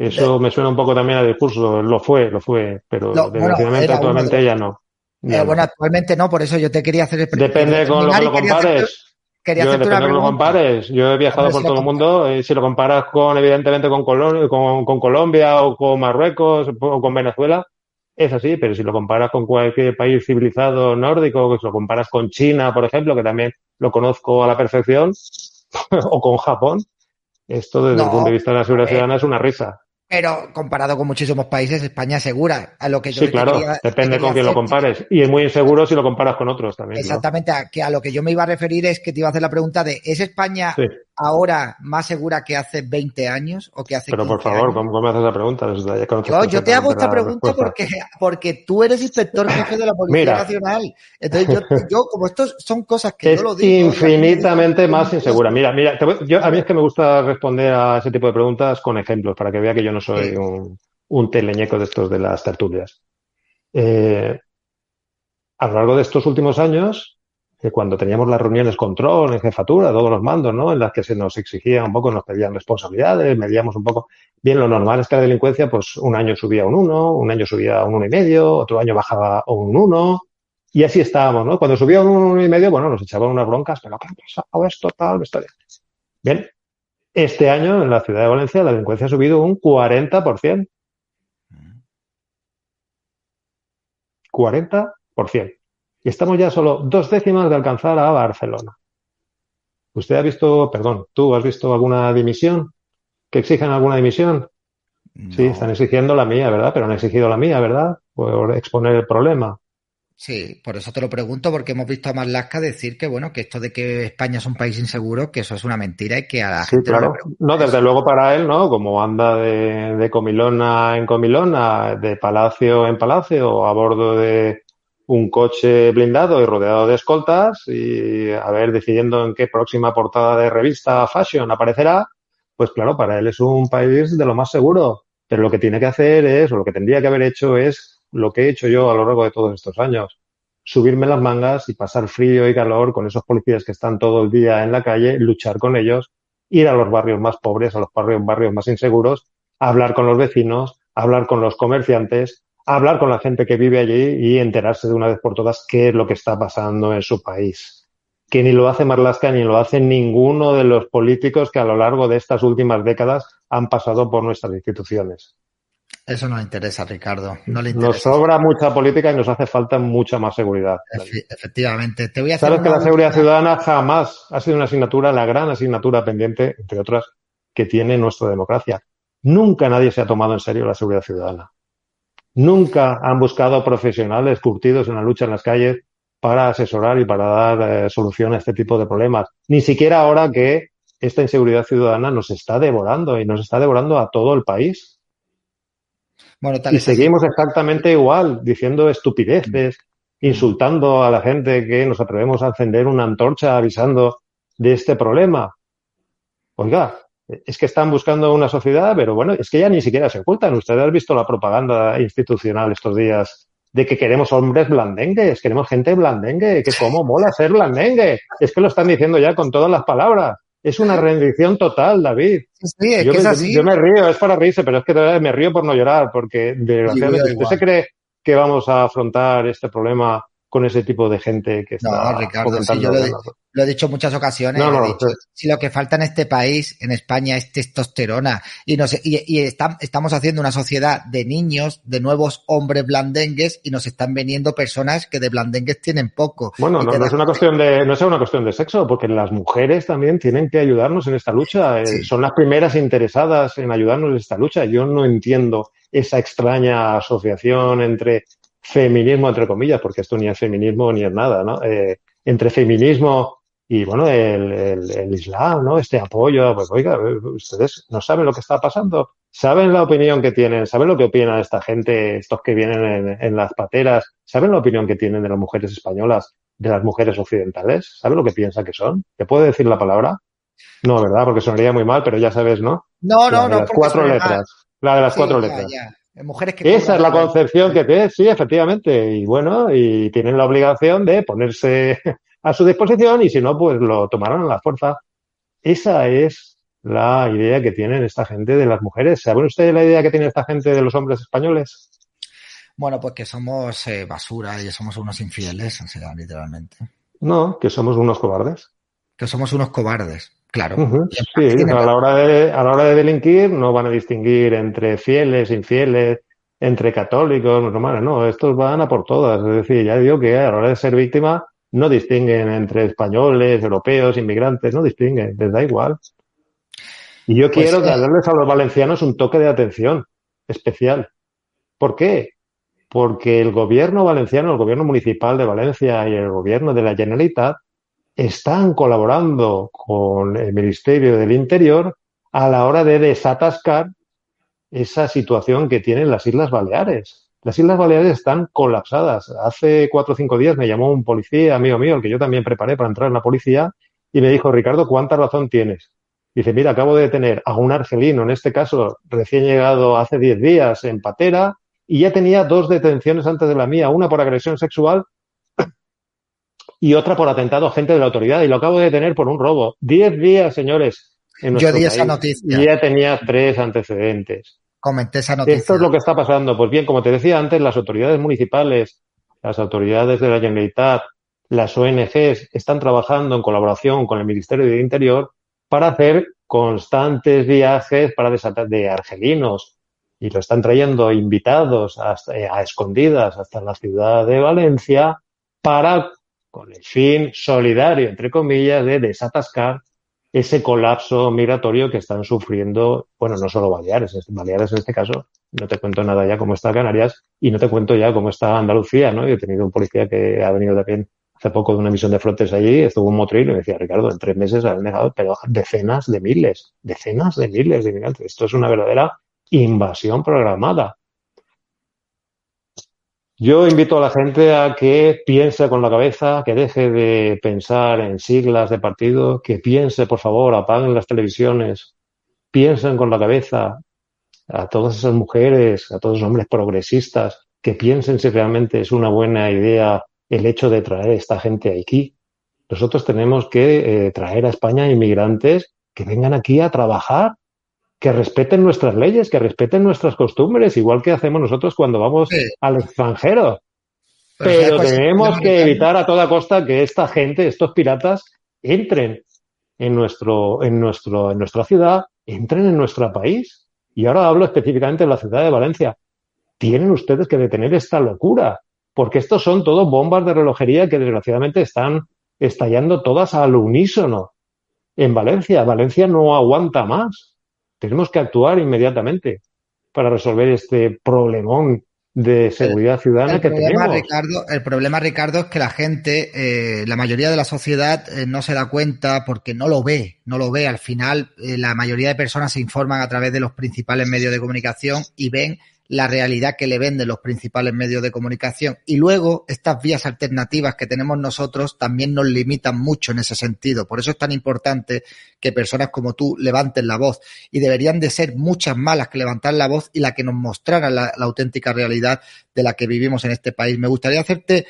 Eso me suena un poco también al discurso. Lo fue, lo fue, pero desgraciadamente actualmente ya no. Eh, bueno, actualmente no, por eso yo te quería hacer. Depende de con lo que lo compares. Quería yo, depende de lo compares. Yo he viajado por todo el mundo. Y si lo comparas con, evidentemente, con, con, Colombia o con Marruecos o con Venezuela, es así. Pero si lo comparas con cualquier país civilizado nórdico, si lo comparas con China, por ejemplo, que también lo conozco a la perfección, o con Japón, esto desde el punto de vista de la seguridad eh, ciudadana es una risa. Pero comparado con muchísimos países, España es segura. A lo que yo sí, claro, depende con quién lo compares. Y es muy inseguro si lo comparas con otros también. Exactamente, a, que a lo que yo me iba a referir es que te iba a hacer la pregunta de, ¿es España ahora más segura que hace 20 años o que hace Pero por favor, ¿cómo, me haces la pregunta? Yo, yo te hago esta pregunta porque, porque tú eres inspector jefe de la Policía Nacional. Entonces yo, yo, como estos son cosas que es yo lo digo. infinitamente más insegura. Mira, mira, yo, a mí es que me gusta responder a ese tipo de preguntas con ejemplos para que vea que yo no soy un, un teleñeco de estos de las tertulias. Eh, a lo largo de estos últimos años, que cuando teníamos las reuniones control en jefatura, todos los mandos, ¿no? En las que se nos exigía un poco, nos pedían responsabilidades, medíamos un poco. Bien, lo normal es que la delincuencia, pues un año subía un 1, un año subía un uno y medio, otro año bajaba un 1, y así estábamos, ¿no? Cuando subía un uno y medio, bueno, nos echaban unas broncas, pero ¿qué ha pasado esto, tal, esto? Bien, este año en la ciudad de Valencia la delincuencia ha subido un 40%. 40%. Y estamos ya solo dos décimas de alcanzar a Barcelona. ¿Usted ha visto, perdón, tú has visto alguna dimisión? ¿Que exigen alguna dimisión? Sí, están exigiendo la mía, ¿verdad? Pero han exigido la mía, ¿verdad? Por exponer el problema. Sí, por eso te lo pregunto, porque hemos visto a Marlaska decir que, bueno, que esto de que España es un país inseguro, que eso es una mentira y que a la sí, gente claro. No, desde luego para él, ¿no? Como anda de, de comilona en comilona, de palacio en palacio, a bordo de un coche blindado y rodeado de escoltas, y a ver, decidiendo en qué próxima portada de revista Fashion aparecerá, pues claro, para él es un país de lo más seguro. Pero lo que tiene que hacer es, o lo que tendría que haber hecho es lo que he hecho yo a lo largo de todos estos años. Subirme las mangas y pasar frío y calor con esos policías que están todo el día en la calle, luchar con ellos, ir a los barrios más pobres, a los barrios, barrios más inseguros, hablar con los vecinos, hablar con los comerciantes, hablar con la gente que vive allí y enterarse de una vez por todas qué es lo que está pasando en su país. Que ni lo hace Marlaska ni lo hace ninguno de los políticos que a lo largo de estas últimas décadas han pasado por nuestras instituciones. Eso no le interesa, Ricardo. No le interesa. Nos sobra mucha política y nos hace falta mucha más seguridad. efectivamente. Te voy a hacer Sabes que la seguridad ciudadana jamás ha sido una asignatura, la gran asignatura pendiente, entre otras, que tiene nuestra democracia. Nunca nadie se ha tomado en serio la seguridad ciudadana. Nunca han buscado profesionales curtidos en la lucha en las calles para asesorar y para dar eh, solución a este tipo de problemas. Ni siquiera ahora que esta inseguridad ciudadana nos está devorando y nos está devorando a todo el país y seguimos exactamente igual, diciendo estupideces, mm. insultando a la gente que nos atrevemos a encender una antorcha avisando de este problema. Oiga, es que están buscando una sociedad, pero bueno, es que ya ni siquiera se ocultan. Ustedes han visto la propaganda institucional estos días de que queremos hombres blandengues, queremos gente blandengue, que cómo mola ser blandengue. Es que lo están diciendo ya con todas las palabras. Es una rendición total, David. Sí, es yo, que me, es así. yo me río, es para reírse, pero es que me río por no llorar, porque desgraciadamente, ¿usted se cree que vamos a afrontar este problema con ese tipo de gente que está no, Ricardo, sí, yo lo, he, lo, he dicho en muchas ocasiones. No, no, dicho, sí. Si lo que falta en este país, en España, es testosterona y, no sé, y, y está, estamos haciendo una sociedad de niños, de nuevos hombres blandengues y nos están veniendo personas que de blandengues tienen poco. Bueno, no, no es una cuestión de, no es una cuestión de sexo, porque las mujeres también tienen que ayudarnos en esta lucha. Sí. Son las primeras interesadas en ayudarnos en esta lucha. Yo no entiendo esa extraña asociación entre feminismo, entre comillas, porque esto ni es feminismo ni es nada, ¿no? Eh, entre feminismo y, bueno, el, el, el, Islam, ¿no? Este apoyo, pues, oiga, ustedes no saben lo que está pasando, saben la opinión que tienen, saben lo que opina esta gente, estos que vienen en, en las pateras, saben la opinión que tienen de las mujeres españolas, de las mujeres occidentales, saben lo que piensan que son. ¿Te puedo decir la palabra? No, ¿verdad? Porque sonaría muy mal, pero ya sabes, ¿no? No, no, la de no. Las cuatro letras. Mal. La de las sí, cuatro ya, letras. Ya. Mujeres que Esa es la concepción que tiene, sí, efectivamente. Y bueno, y tienen la obligación de ponerse a su disposición y si no, pues lo tomarán a la fuerza. Esa es la idea que tienen esta gente de las mujeres. ¿Saben ustedes la idea que tiene esta gente de los hombres españoles? Bueno, pues que somos eh, basura y somos unos infieles, o sea, literalmente. No, que somos unos cobardes. Que somos unos cobardes. Claro. Uh -huh. Sí, a la, hora de, a la hora de delinquir no van a distinguir entre fieles, infieles, entre católicos, musulmanes, no, estos van a por todas. Es decir, ya digo que a la hora de ser víctima no distinguen entre españoles, europeos, inmigrantes, no distinguen, les da igual. Y yo pues, quiero eh... darles a los valencianos un toque de atención especial. ¿Por qué? Porque el gobierno valenciano, el gobierno municipal de Valencia y el gobierno de la Generalitat están colaborando con el Ministerio del Interior a la hora de desatascar esa situación que tienen las Islas Baleares. Las Islas Baleares están colapsadas. Hace cuatro o cinco días me llamó un policía, amigo mío, el que yo también preparé para entrar en la policía, y me dijo, Ricardo, ¿cuánta razón tienes? Dice, mira, acabo de tener a un argelino, en este caso recién llegado hace diez días en Patera, y ya tenía dos detenciones antes de la mía, una por agresión sexual y otra por atentado a gente de la autoridad, y lo acabo de tener por un robo. Diez días, señores. En Yo di país, esa noticia. Y ya tenía tres antecedentes. Comenté esa noticia. Esto es lo que está pasando. Pues bien, como te decía antes, las autoridades municipales, las autoridades de la Generalitat, las ONGs están trabajando en colaboración con el Ministerio de Interior para hacer constantes viajes para desatar de argelinos y lo están trayendo invitados hasta, eh, a escondidas hasta la ciudad de Valencia para con el fin solidario, entre comillas, de desatascar ese colapso migratorio que están sufriendo, bueno, no solo Baleares, Baleares en este caso, no te cuento nada ya cómo está Canarias y no te cuento ya cómo está Andalucía, ¿no? Yo he tenido un policía que ha venido también hace poco de una misión de flotes allí, estuvo un motril y me decía, Ricardo, en tres meses han dejado pero decenas de miles, decenas de miles de inmigrantes. Esto es una verdadera invasión programada. Yo invito a la gente a que piense con la cabeza, que deje de pensar en siglas de partido, que piense, por favor, apaguen las televisiones, piensen con la cabeza a todas esas mujeres, a todos los hombres progresistas, que piensen si realmente es una buena idea el hecho de traer a esta gente aquí. Nosotros tenemos que eh, traer a España inmigrantes que vengan aquí a trabajar, que respeten nuestras leyes, que respeten nuestras costumbres, igual que hacemos nosotros cuando vamos al extranjero. Pero, tenemos que evitar a toda costa que esta gente, estos piratas, entren en nuestro, en nuestro, en nuestra ciudad, entren en nuestro país. Y ahora hablo específicamente de la ciudad de Valencia. Tienen ustedes que detener esta locura porque estos son todos bombas de relojería que desgraciadamente están estallando todas al unísono en Valencia. Valencia no aguanta más. Tenemos que actuar inmediatamente para resolver este problemón de seguridad ciudadana que tenemos. Ricardo, el problema, Ricardo, es que la gente, eh, la mayoría de la sociedad eh, no se da cuenta porque no lo ve, no lo ve. Al final, eh, la mayoría de personas se informan a través de los principales medios de comunicación y ven la realidad que le venden los principales medios de comunicación. Y luego, estas vías alternativas que tenemos nosotros también nos limitan mucho en ese sentido. Por eso es tan importante que personas como tú levanten la voz. Y deberían de ser muchas más las que levantar la voz y la que nos mostraran la, la auténtica realidad de la que vivimos en este país. Me gustaría hacerte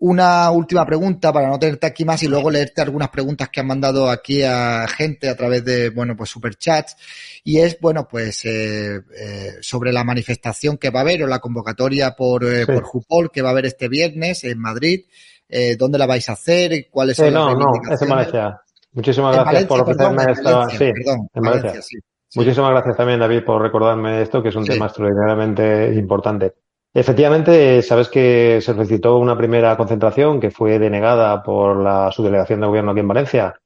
una última pregunta para no tenerte aquí más y luego leerte algunas preguntas que han mandado aquí a gente a través de, bueno, pues superchats. Y es, bueno, pues eh, eh, sobre la manifestación que va a haber o la convocatoria por, eh, por Jupol que va a haber este viernes en Madrid. Eh, ¿Dónde la vais a hacer? ¿Cuáles son no, no, es en Valencia. Muchísimas gracias por ofrecerme esto. Sí, en Valencia. Muchísimas gracias también, David, por recordarme esto, que es un tema extraordinariamente importante. Efectivamente, sabes que se solicitó una primera concentración que fue denegada por la subdelegación de gobierno aquí en Valencia,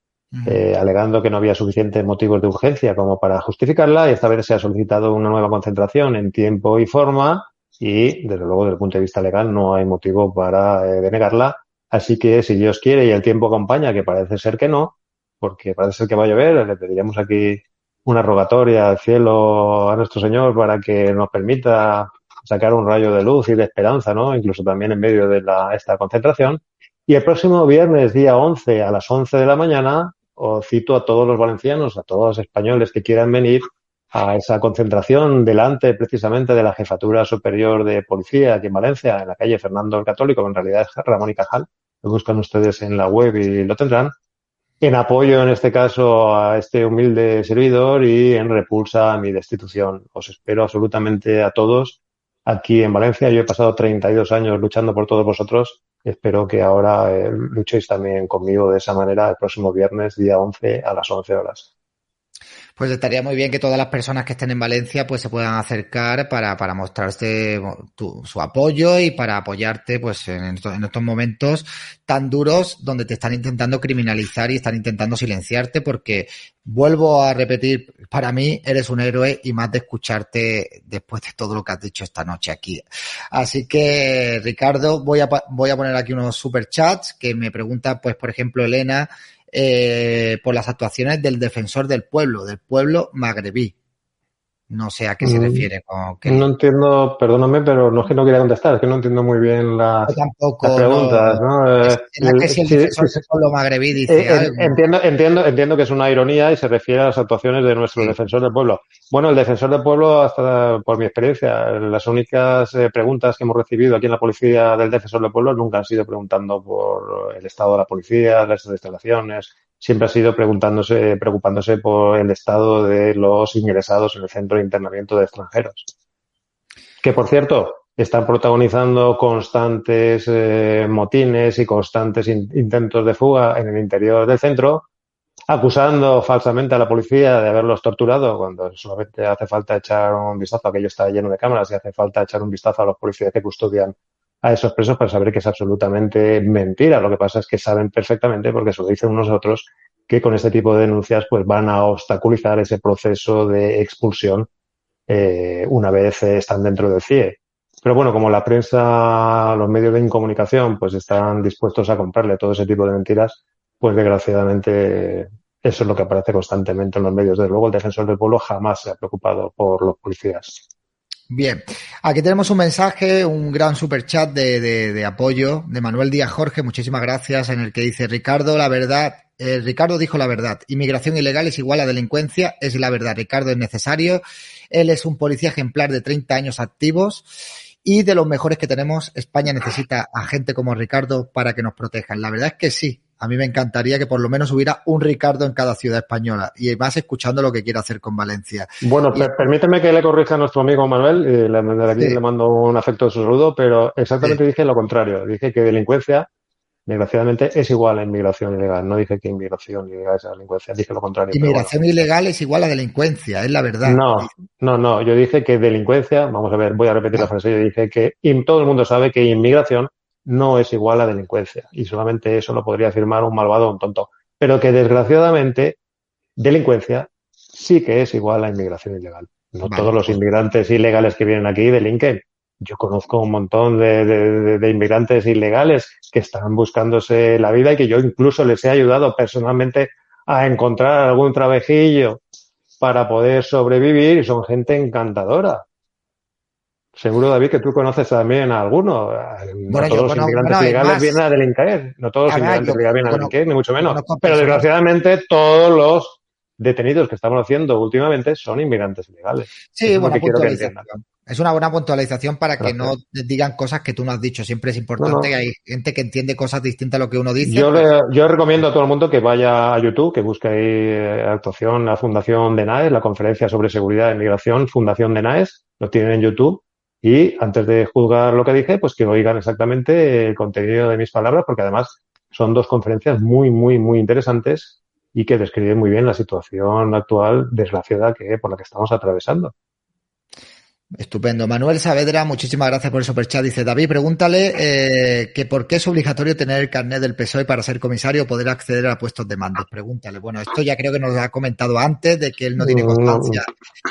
eh, alegando que no había suficientes motivos de urgencia como para justificarla y esta vez se ha solicitado una nueva concentración en tiempo y forma y, desde luego, desde el punto de vista legal no hay motivo para eh, denegarla. Así que, si Dios quiere y el tiempo acompaña, que parece ser que no, porque parece ser que va a llover, le pediríamos aquí una rogatoria al cielo a nuestro Señor para que nos permita sacar un rayo de luz y de esperanza, ¿no? Incluso también en medio de la, esta concentración. Y el próximo viernes, día 11, a las 11 de la mañana, os cito a todos los valencianos, a todos los españoles que quieran venir a esa concentración delante precisamente de la Jefatura Superior de Policía aquí en Valencia, en la calle Fernando el Católico, que en realidad es Ramón y Cajal. Lo buscan ustedes en la web y lo tendrán. En apoyo, en este caso, a este humilde servidor y en repulsa a mi destitución. Os espero absolutamente a todos aquí en Valencia. Yo he pasado 32 años luchando por todos vosotros. Espero que ahora eh, luchéis también conmigo de esa manera el próximo viernes, día 11, a las 11 horas pues estaría muy bien que todas las personas que estén en Valencia pues se puedan acercar para, para mostrarte su apoyo y para apoyarte pues en estos, en estos, momentos tan duros donde te están intentando criminalizar y están intentando silenciarte porque vuelvo a repetir, para mí eres un héroe y más de escucharte después de todo lo que has dicho esta noche aquí. Así que Ricardo, voy a, voy a poner aquí unos superchats que me pregunta pues por ejemplo Elena eh, por las actuaciones del defensor del pueblo, del pueblo magrebí. No sé a qué se mm. refiere. Con que... No entiendo, perdóname, pero no es que no quiera contestar, es que no entiendo muy bien las, preguntas. No, eh, si el defensor del pueblo magrebí dice eh, algo? Entiendo, entiendo, entiendo que es una ironía y se refiere a las actuaciones de nuestro defensor del pueblo. Bueno, el defensor del pueblo, hasta por mi experiencia, las únicas eh, preguntas que hemos recibido aquí en la policía del defensor del pueblo nunca han sido preguntando por el estado de la policía, las instalaciones, siempre ha sido preguntándose, preocupándose por el estado de los ingresados en el centro de internamiento de extranjeros. Que, por cierto, están protagonizando constantes eh, motines y constantes intentos de fuga en el interior del centro, acusando falsamente a la policía de haberlos torturado cuando solamente hace falta echar un vistazo, aquello está lleno de cámaras y hace falta echar un vistazo a los policías que custodian a esos presos para saber que es absolutamente mentira. Lo que pasa es que saben perfectamente, porque se lo dicen unos otros, que con este tipo de denuncias pues van a obstaculizar ese proceso de expulsión eh, una vez están dentro del CIE. Pero bueno, como la prensa, los medios de comunicación, pues están dispuestos a comprarle todo ese tipo de mentiras, pues desgraciadamente eso es lo que aparece constantemente en los medios. Desde luego, el defensor del pueblo jamás se ha preocupado por los policías. Bien, aquí tenemos un mensaje, un gran super chat de, de, apoyo de Manuel Díaz Jorge, muchísimas gracias, en el que dice Ricardo, la verdad, eh, Ricardo dijo la verdad, inmigración ilegal es igual a delincuencia, es la verdad, Ricardo es necesario, él es un policía ejemplar de 30 años activos y de los mejores que tenemos, España necesita a gente como Ricardo para que nos protejan. La verdad es que sí, a mí me encantaría que por lo menos hubiera un Ricardo en cada ciudad española y más escuchando lo que quiere hacer con Valencia. Bueno, permíteme que le corrija a nuestro amigo Manuel, y le, aquí le mando un afecto de su saludo, pero exactamente dije lo contrario. Dije que delincuencia, desgraciadamente, es igual a inmigración ilegal. No dije que inmigración ilegal es delincuencia, dije lo contrario. Inmigración ilegal es igual a delincuencia, es la verdad. No, no, no. Yo dije que delincuencia, vamos a ver, voy a repetir la frase, yo dije que todo el mundo sabe que inmigración no es igual a delincuencia. Y solamente eso lo podría afirmar un malvado o un tonto. Pero que desgraciadamente delincuencia sí que es igual a inmigración ilegal. No todos los inmigrantes ilegales que vienen aquí delinquen. Yo conozco un montón de, de, inmigrantes ilegales que están buscándose la vida y que yo incluso les he ayudado personalmente a encontrar algún trabajillo para poder sobrevivir y son gente encantadora. Seguro, David, que tú conoces también a alguno. no todos los inmigrantes ilegales vienen a delinquir. No todos los inmigrantes ilegales vienen a delinquir, ni mucho menos. Pero desgraciadamente todos los detenidos que estamos haciendo últimamente son inmigrantes ilegales. Sí, bueno, es una buena puntualización para que no digan cosas que tú no has dicho. Siempre es importante que hay gente que entiende cosas distintas a lo que uno dice. Yo, yo recomiendo a todo el mundo que vaya a YouTube, que busque ahí eh, actuación, la Fundación de NAES, la conferencia sobre seguridad de inmigración, Fundación de NAES, lo tienen en YouTube y antes de juzgar lo que dije, pues que oigan exactamente el contenido de mis palabras, porque además son dos conferencias muy, muy, muy interesantes y que describen muy bien la situación actual desgraciada que por la que estamos atravesando. Estupendo. Manuel Saavedra, muchísimas gracias por el superchat. Dice, David, pregúntale eh, que por qué es obligatorio tener el carnet del PSOE para ser comisario o poder acceder a puestos de mando. Pregúntale. Bueno, esto ya creo que nos ha comentado antes de que él no tiene constancia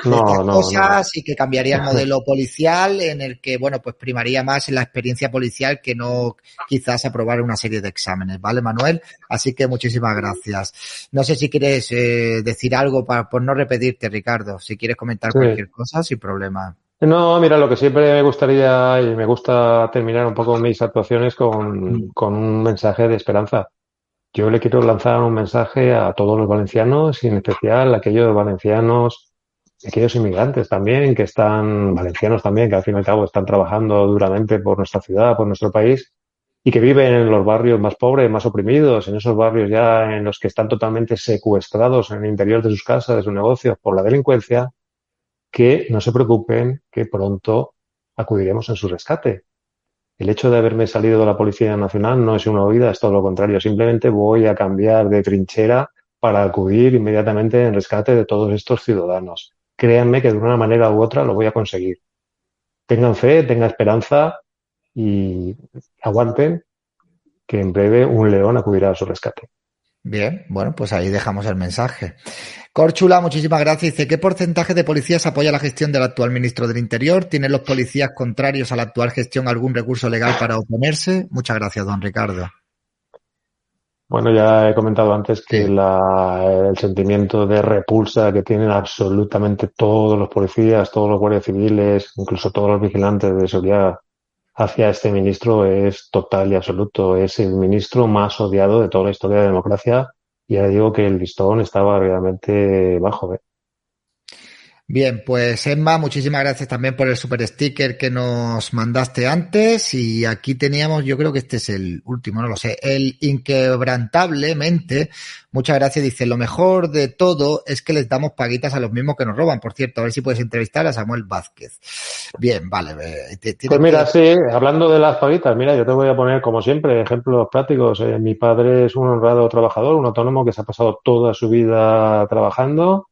de estas cosas y que cambiaría el modelo policial en el que, bueno, pues primaría más la experiencia policial que no quizás aprobar una serie de exámenes. ¿Vale, Manuel? Así que muchísimas gracias. No sé si quieres eh, decir algo para, por no repetirte, Ricardo. Si quieres comentar cualquier cosa, sin problema. No, mira, lo que siempre me gustaría y me gusta terminar un poco mis actuaciones con, con un mensaje de esperanza. Yo le quiero lanzar un mensaje a todos los valencianos y en especial a aquellos valencianos, aquellos inmigrantes también, que están, valencianos también, que al fin y al cabo están trabajando duramente por nuestra ciudad, por nuestro país, y que viven en los barrios más pobres, más oprimidos, en esos barrios ya en los que están totalmente secuestrados en el interior de sus casas, de sus negocios por la delincuencia, que no se preocupen, que pronto acudiremos en su rescate. El hecho de haberme salido de la Policía Nacional no es una huida, es todo lo contrario. Simplemente voy a cambiar de trinchera para acudir inmediatamente en rescate de todos estos ciudadanos. Créanme que de una manera u otra lo voy a conseguir. Tengan fe, tengan esperanza y aguanten que en breve un león acudirá a su rescate. Bien, bueno, pues ahí dejamos el mensaje. Corchula, muchísimas gracias. Dice, ¿qué porcentaje de policías apoya la gestión del actual ministro del Interior? ¿Tienen los policías contrarios a la actual gestión algún recurso legal para oponerse? Muchas gracias, don Ricardo. Bueno, ya he comentado antes que el sentimiento de repulsa que tienen absolutamente todos los policías, todos los guardias civiles, incluso todos los vigilantes de seguridad hacia este ministro es total y absoluto. Es el ministro más odiado de toda la historia de la democracia. Y ya digo que el listón estaba realmente bajo. ¿eh? Bien, pues Emma, muchísimas gracias también por el super sticker que nos mandaste antes. Y aquí teníamos, yo creo que este es el último, no lo sé, el inquebrantablemente. Muchas gracias. Dice, lo mejor de todo es que les damos paguitas a los mismos que nos roban. Por cierto, a ver si puedes entrevistar a Samuel Vázquez. Bien, vale. pues mira, sí, hablando de las paguitas, mira, yo te voy a poner, como siempre, ejemplos prácticos. Eh, mi padre es un honrado trabajador, un autónomo que se ha pasado toda su vida trabajando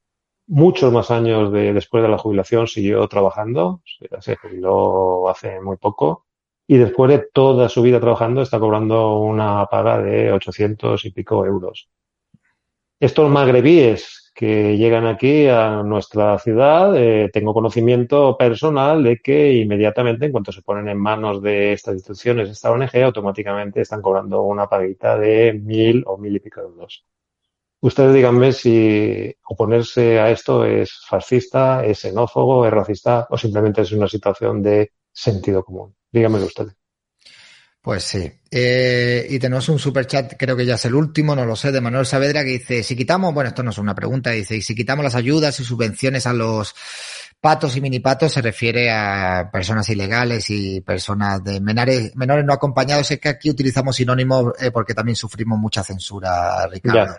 muchos más años de, después de la jubilación siguió trabajando, se jubiló hace muy poco, y después de toda su vida trabajando está cobrando una paga de 800 y pico euros. Estos magrebíes que llegan aquí a nuestra ciudad, eh, tengo conocimiento personal de que inmediatamente, en cuanto se ponen en manos de estas instituciones, esta ONG, automáticamente están cobrando una paguita de mil o mil y pico euros. Ustedes díganme si oponerse a esto es fascista, es xenófobo, es racista o simplemente es una situación de sentido común. Díganmelo ustedes. Pues sí. Eh, y tenemos un super chat, creo que ya es el último, no lo sé, de Manuel Saavedra, que dice, si quitamos, bueno, esto no es una pregunta, dice, y si quitamos las ayudas y subvenciones a los patos y minipatos, se refiere a personas ilegales y personas de menores, menores no acompañados. Es que aquí utilizamos sinónimos eh, porque también sufrimos mucha censura, Ricardo.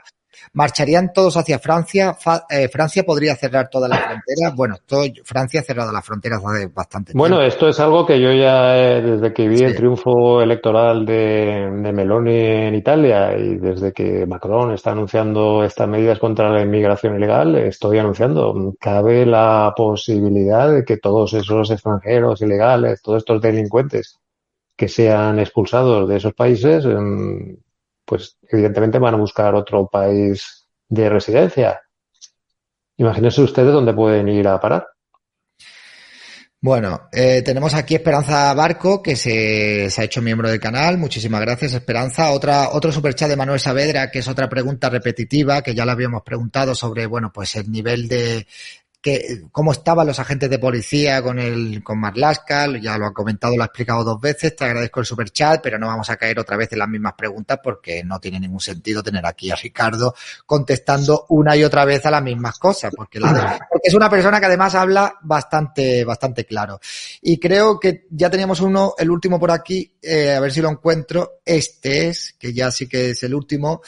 ¿Marcharían todos hacia Francia? Eh, ¿Francia podría cerrar todas las fronteras? Bueno, todo, Francia ha cerrado las fronteras hace bastante tiempo. Bueno, esto es algo que yo ya, desde que vi el triunfo electoral de, de, Meloni en Italia y desde que Macron está anunciando estas medidas contra la inmigración ilegal, estoy anunciando, cabe la posibilidad de que todos esos extranjeros ilegales, todos estos delincuentes que sean expulsados de esos países, em, pues evidentemente van a buscar otro país de residencia. Imagínense ustedes dónde pueden ir a parar. Bueno, eh, tenemos aquí Esperanza Barco, que se, se, ha hecho miembro del canal. Muchísimas gracias, Esperanza. Otra, otro superchat de Manuel Saavedra, que es otra pregunta repetitiva, que ya la habíamos preguntado sobre, bueno, pues el nivel de que cómo estaban los agentes de policía con el con Marlaska, ya lo ha comentado, lo ha explicado dos veces, te agradezco el super chat, pero no vamos a caer otra vez en las mismas preguntas porque no tiene ningún sentido tener aquí a Ricardo contestando una y otra vez a las mismas cosas, porque, la porque es una persona que además habla bastante, bastante claro. Y creo que ya teníamos uno, el último por aquí, eh, a ver si lo encuentro, este es, que ya sí que es el último,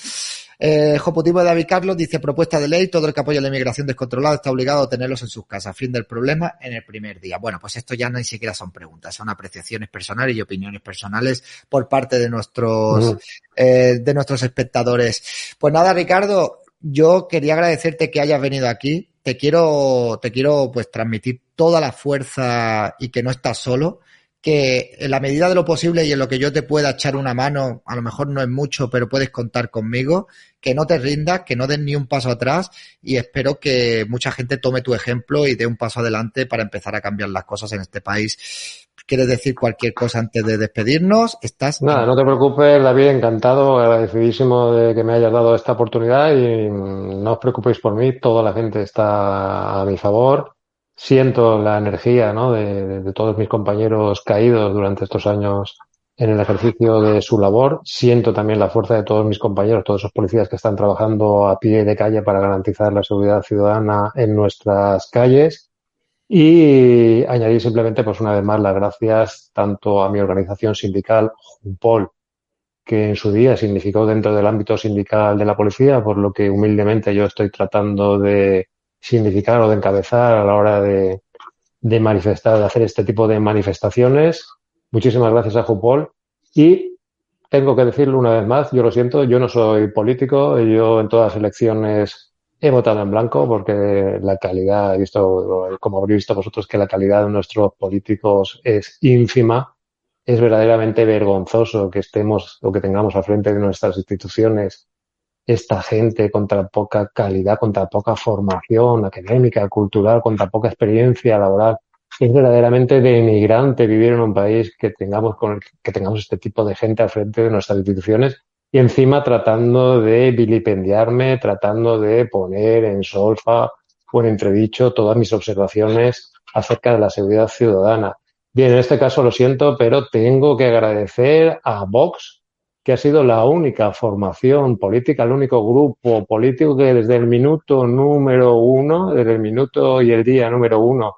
eh, Jopotivo de David Carlos dice propuesta de ley, todo el que apoya la inmigración descontrolada está obligado a tenerlos en sus casas. Fin del problema en el primer día. Bueno, pues esto ya ni siquiera son preguntas, son apreciaciones personales y opiniones personales por parte de nuestros, eh, de nuestros espectadores. Pues nada, Ricardo, yo quería agradecerte que hayas venido aquí. Te quiero, te quiero pues transmitir toda la fuerza y que no estás solo que en la medida de lo posible y en lo que yo te pueda echar una mano, a lo mejor no es mucho, pero puedes contar conmigo, que no te rindas, que no des ni un paso atrás y espero que mucha gente tome tu ejemplo y dé un paso adelante para empezar a cambiar las cosas en este país. ¿Quieres decir cualquier cosa antes de despedirnos? ¿Estás? Nada, no te preocupes, David, encantado, agradecidísimo de que me hayas dado esta oportunidad y no os preocupéis por mí, toda la gente está a mi favor siento la energía ¿no? de, todos mis compañeros caídos durante estos años en el ejercicio de su labor. Siento también la fuerza de todos mis compañeros, todos esos policías que están trabajando a pie de calle para garantizar la seguridad ciudadana en nuestras calles. Y añadir simplemente, pues una vez más, las gracias tanto a mi organización sindical, Jumpol, que en su día significó dentro del ámbito sindical de la policía, por lo que humildemente yo estoy tratando de significar o de encabezar a la hora de, de manifestar, de hacer este tipo de manifestaciones. Muchísimas gracias a Jupol. Y tengo que decirlo una vez más, yo lo siento, yo no soy político, yo en todas las elecciones he votado en blanco porque la calidad, he visto, como habréis visto vosotros, que la calidad de nuestros políticos es ínfima. Es verdaderamente vergonzoso que estemos o que tengamos al frente de nuestras instituciones esta gente con tan poca calidad, con tan poca formación académica, cultural, con tan poca experiencia laboral. Es verdaderamente denigrante vivir en un país que tengamos, con, que tengamos este tipo de gente al frente de nuestras instituciones y encima tratando de vilipendiarme, tratando de poner en solfa o en entredicho todas mis observaciones acerca de la seguridad ciudadana. Bien, en este caso lo siento, pero tengo que agradecer a Vox que ha sido la única formación política, el único grupo político que desde el minuto número uno, desde el minuto y el día número uno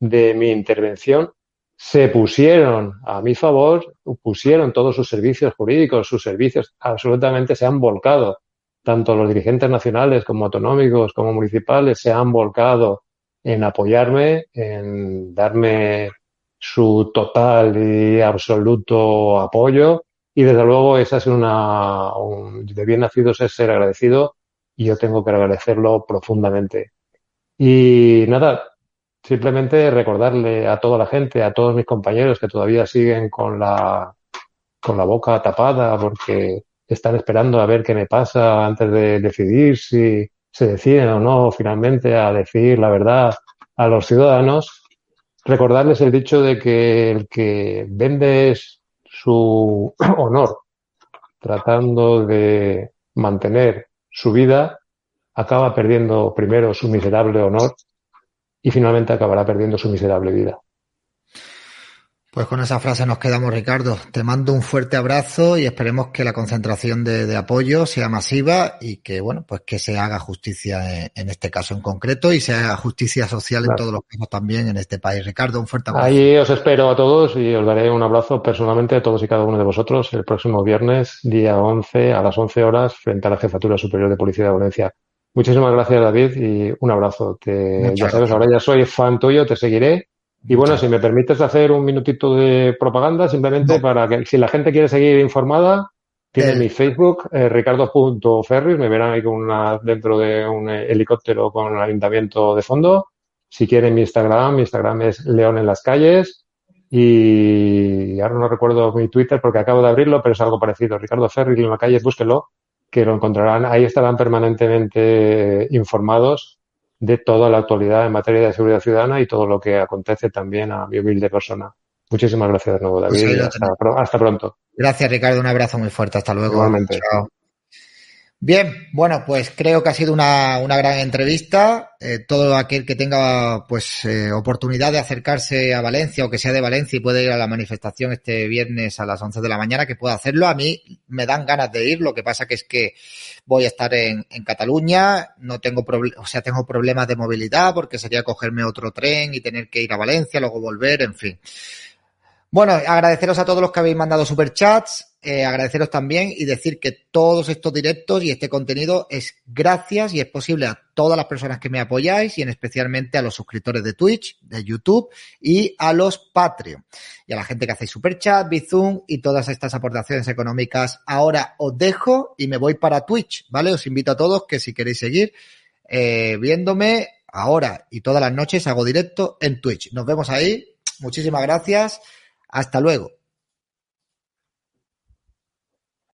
de mi intervención, se pusieron a mi favor, pusieron todos sus servicios jurídicos, sus servicios absolutamente se han volcado. Tanto los dirigentes nacionales como autonómicos como municipales se han volcado en apoyarme, en darme su total y absoluto apoyo y desde luego esa es una, de bien nacidos es ser agradecido y yo tengo que agradecerlo profundamente. Y nada, simplemente recordarle a toda la gente, a todos mis compañeros que todavía siguen con la, con la boca tapada porque están esperando a ver qué me pasa antes de decidir si, se deciden o no finalmente a decir la verdad a los ciudadanos, recordarles el dicho de que el que vende su honor tratando de mantener su vida, acaba perdiendo primero su miserable honor y finalmente acabará perdiendo su miserable vida. Pues con esa frase nos quedamos, Ricardo. Te mando un fuerte abrazo y esperemos que la concentración de, apoyo sea masiva y que, bueno, pues que se haga justicia en, este caso en concreto y se haga justicia social en todos los casos también en este país. Ricardo, un fuerte abrazo. Ahí os espero a todos y os daré un abrazo personalmente a todos y cada uno de vosotros el próximo viernes, día 11, a las 11 horas, frente a la Jefatura Superior de Policía de Valencia. Muchísimas gracias, David, y un abrazo. Te, ya sabes, ahora ya soy fan tuyo, te seguiré y bueno, si me permites hacer un minutito de propaganda, simplemente para que si la gente quiere seguir informada, tiene eh. mi Facebook, eh, ricardo.ferris, me verán ahí con una, dentro de un helicóptero con un ayuntamiento de fondo. Si quieren mi Instagram, mi Instagram es León en las calles. Y ahora no recuerdo mi Twitter porque acabo de abrirlo, pero es algo parecido. Ricardo Ferris en las calles, búsquenlo, que lo encontrarán. Ahí estarán permanentemente informados de toda la actualidad en materia de seguridad ciudadana y todo lo que acontece también a mi humilde persona. Muchísimas gracias de nuevo, pues David. hasta, pronto. Gracias, Ricardo. Un abrazo muy fuerte. Hasta luego. Bien, bueno, pues creo que ha sido una, una gran entrevista. Eh, todo aquel que tenga pues eh, oportunidad de acercarse a Valencia o que sea de Valencia y puede ir a la manifestación este viernes a las 11 de la mañana, que pueda hacerlo. A mí me dan ganas de ir, lo que pasa que es que voy a estar en, en Cataluña, no tengo o sea, tengo problemas de movilidad porque sería cogerme otro tren y tener que ir a Valencia, luego volver, en fin. Bueno, agradeceros a todos los que habéis mandado superchats, eh, agradeceros también y decir que todos estos directos y este contenido es gracias y es posible a todas las personas que me apoyáis y en especialmente a los suscriptores de Twitch, de YouTube y a los Patreon. Y a la gente que hacéis superchat, Bizum y todas estas aportaciones económicas. Ahora os dejo y me voy para Twitch, ¿vale? Os invito a todos que si queréis seguir eh, viéndome ahora y todas las noches hago directo en Twitch. Nos vemos ahí. Muchísimas gracias. Hasta luego.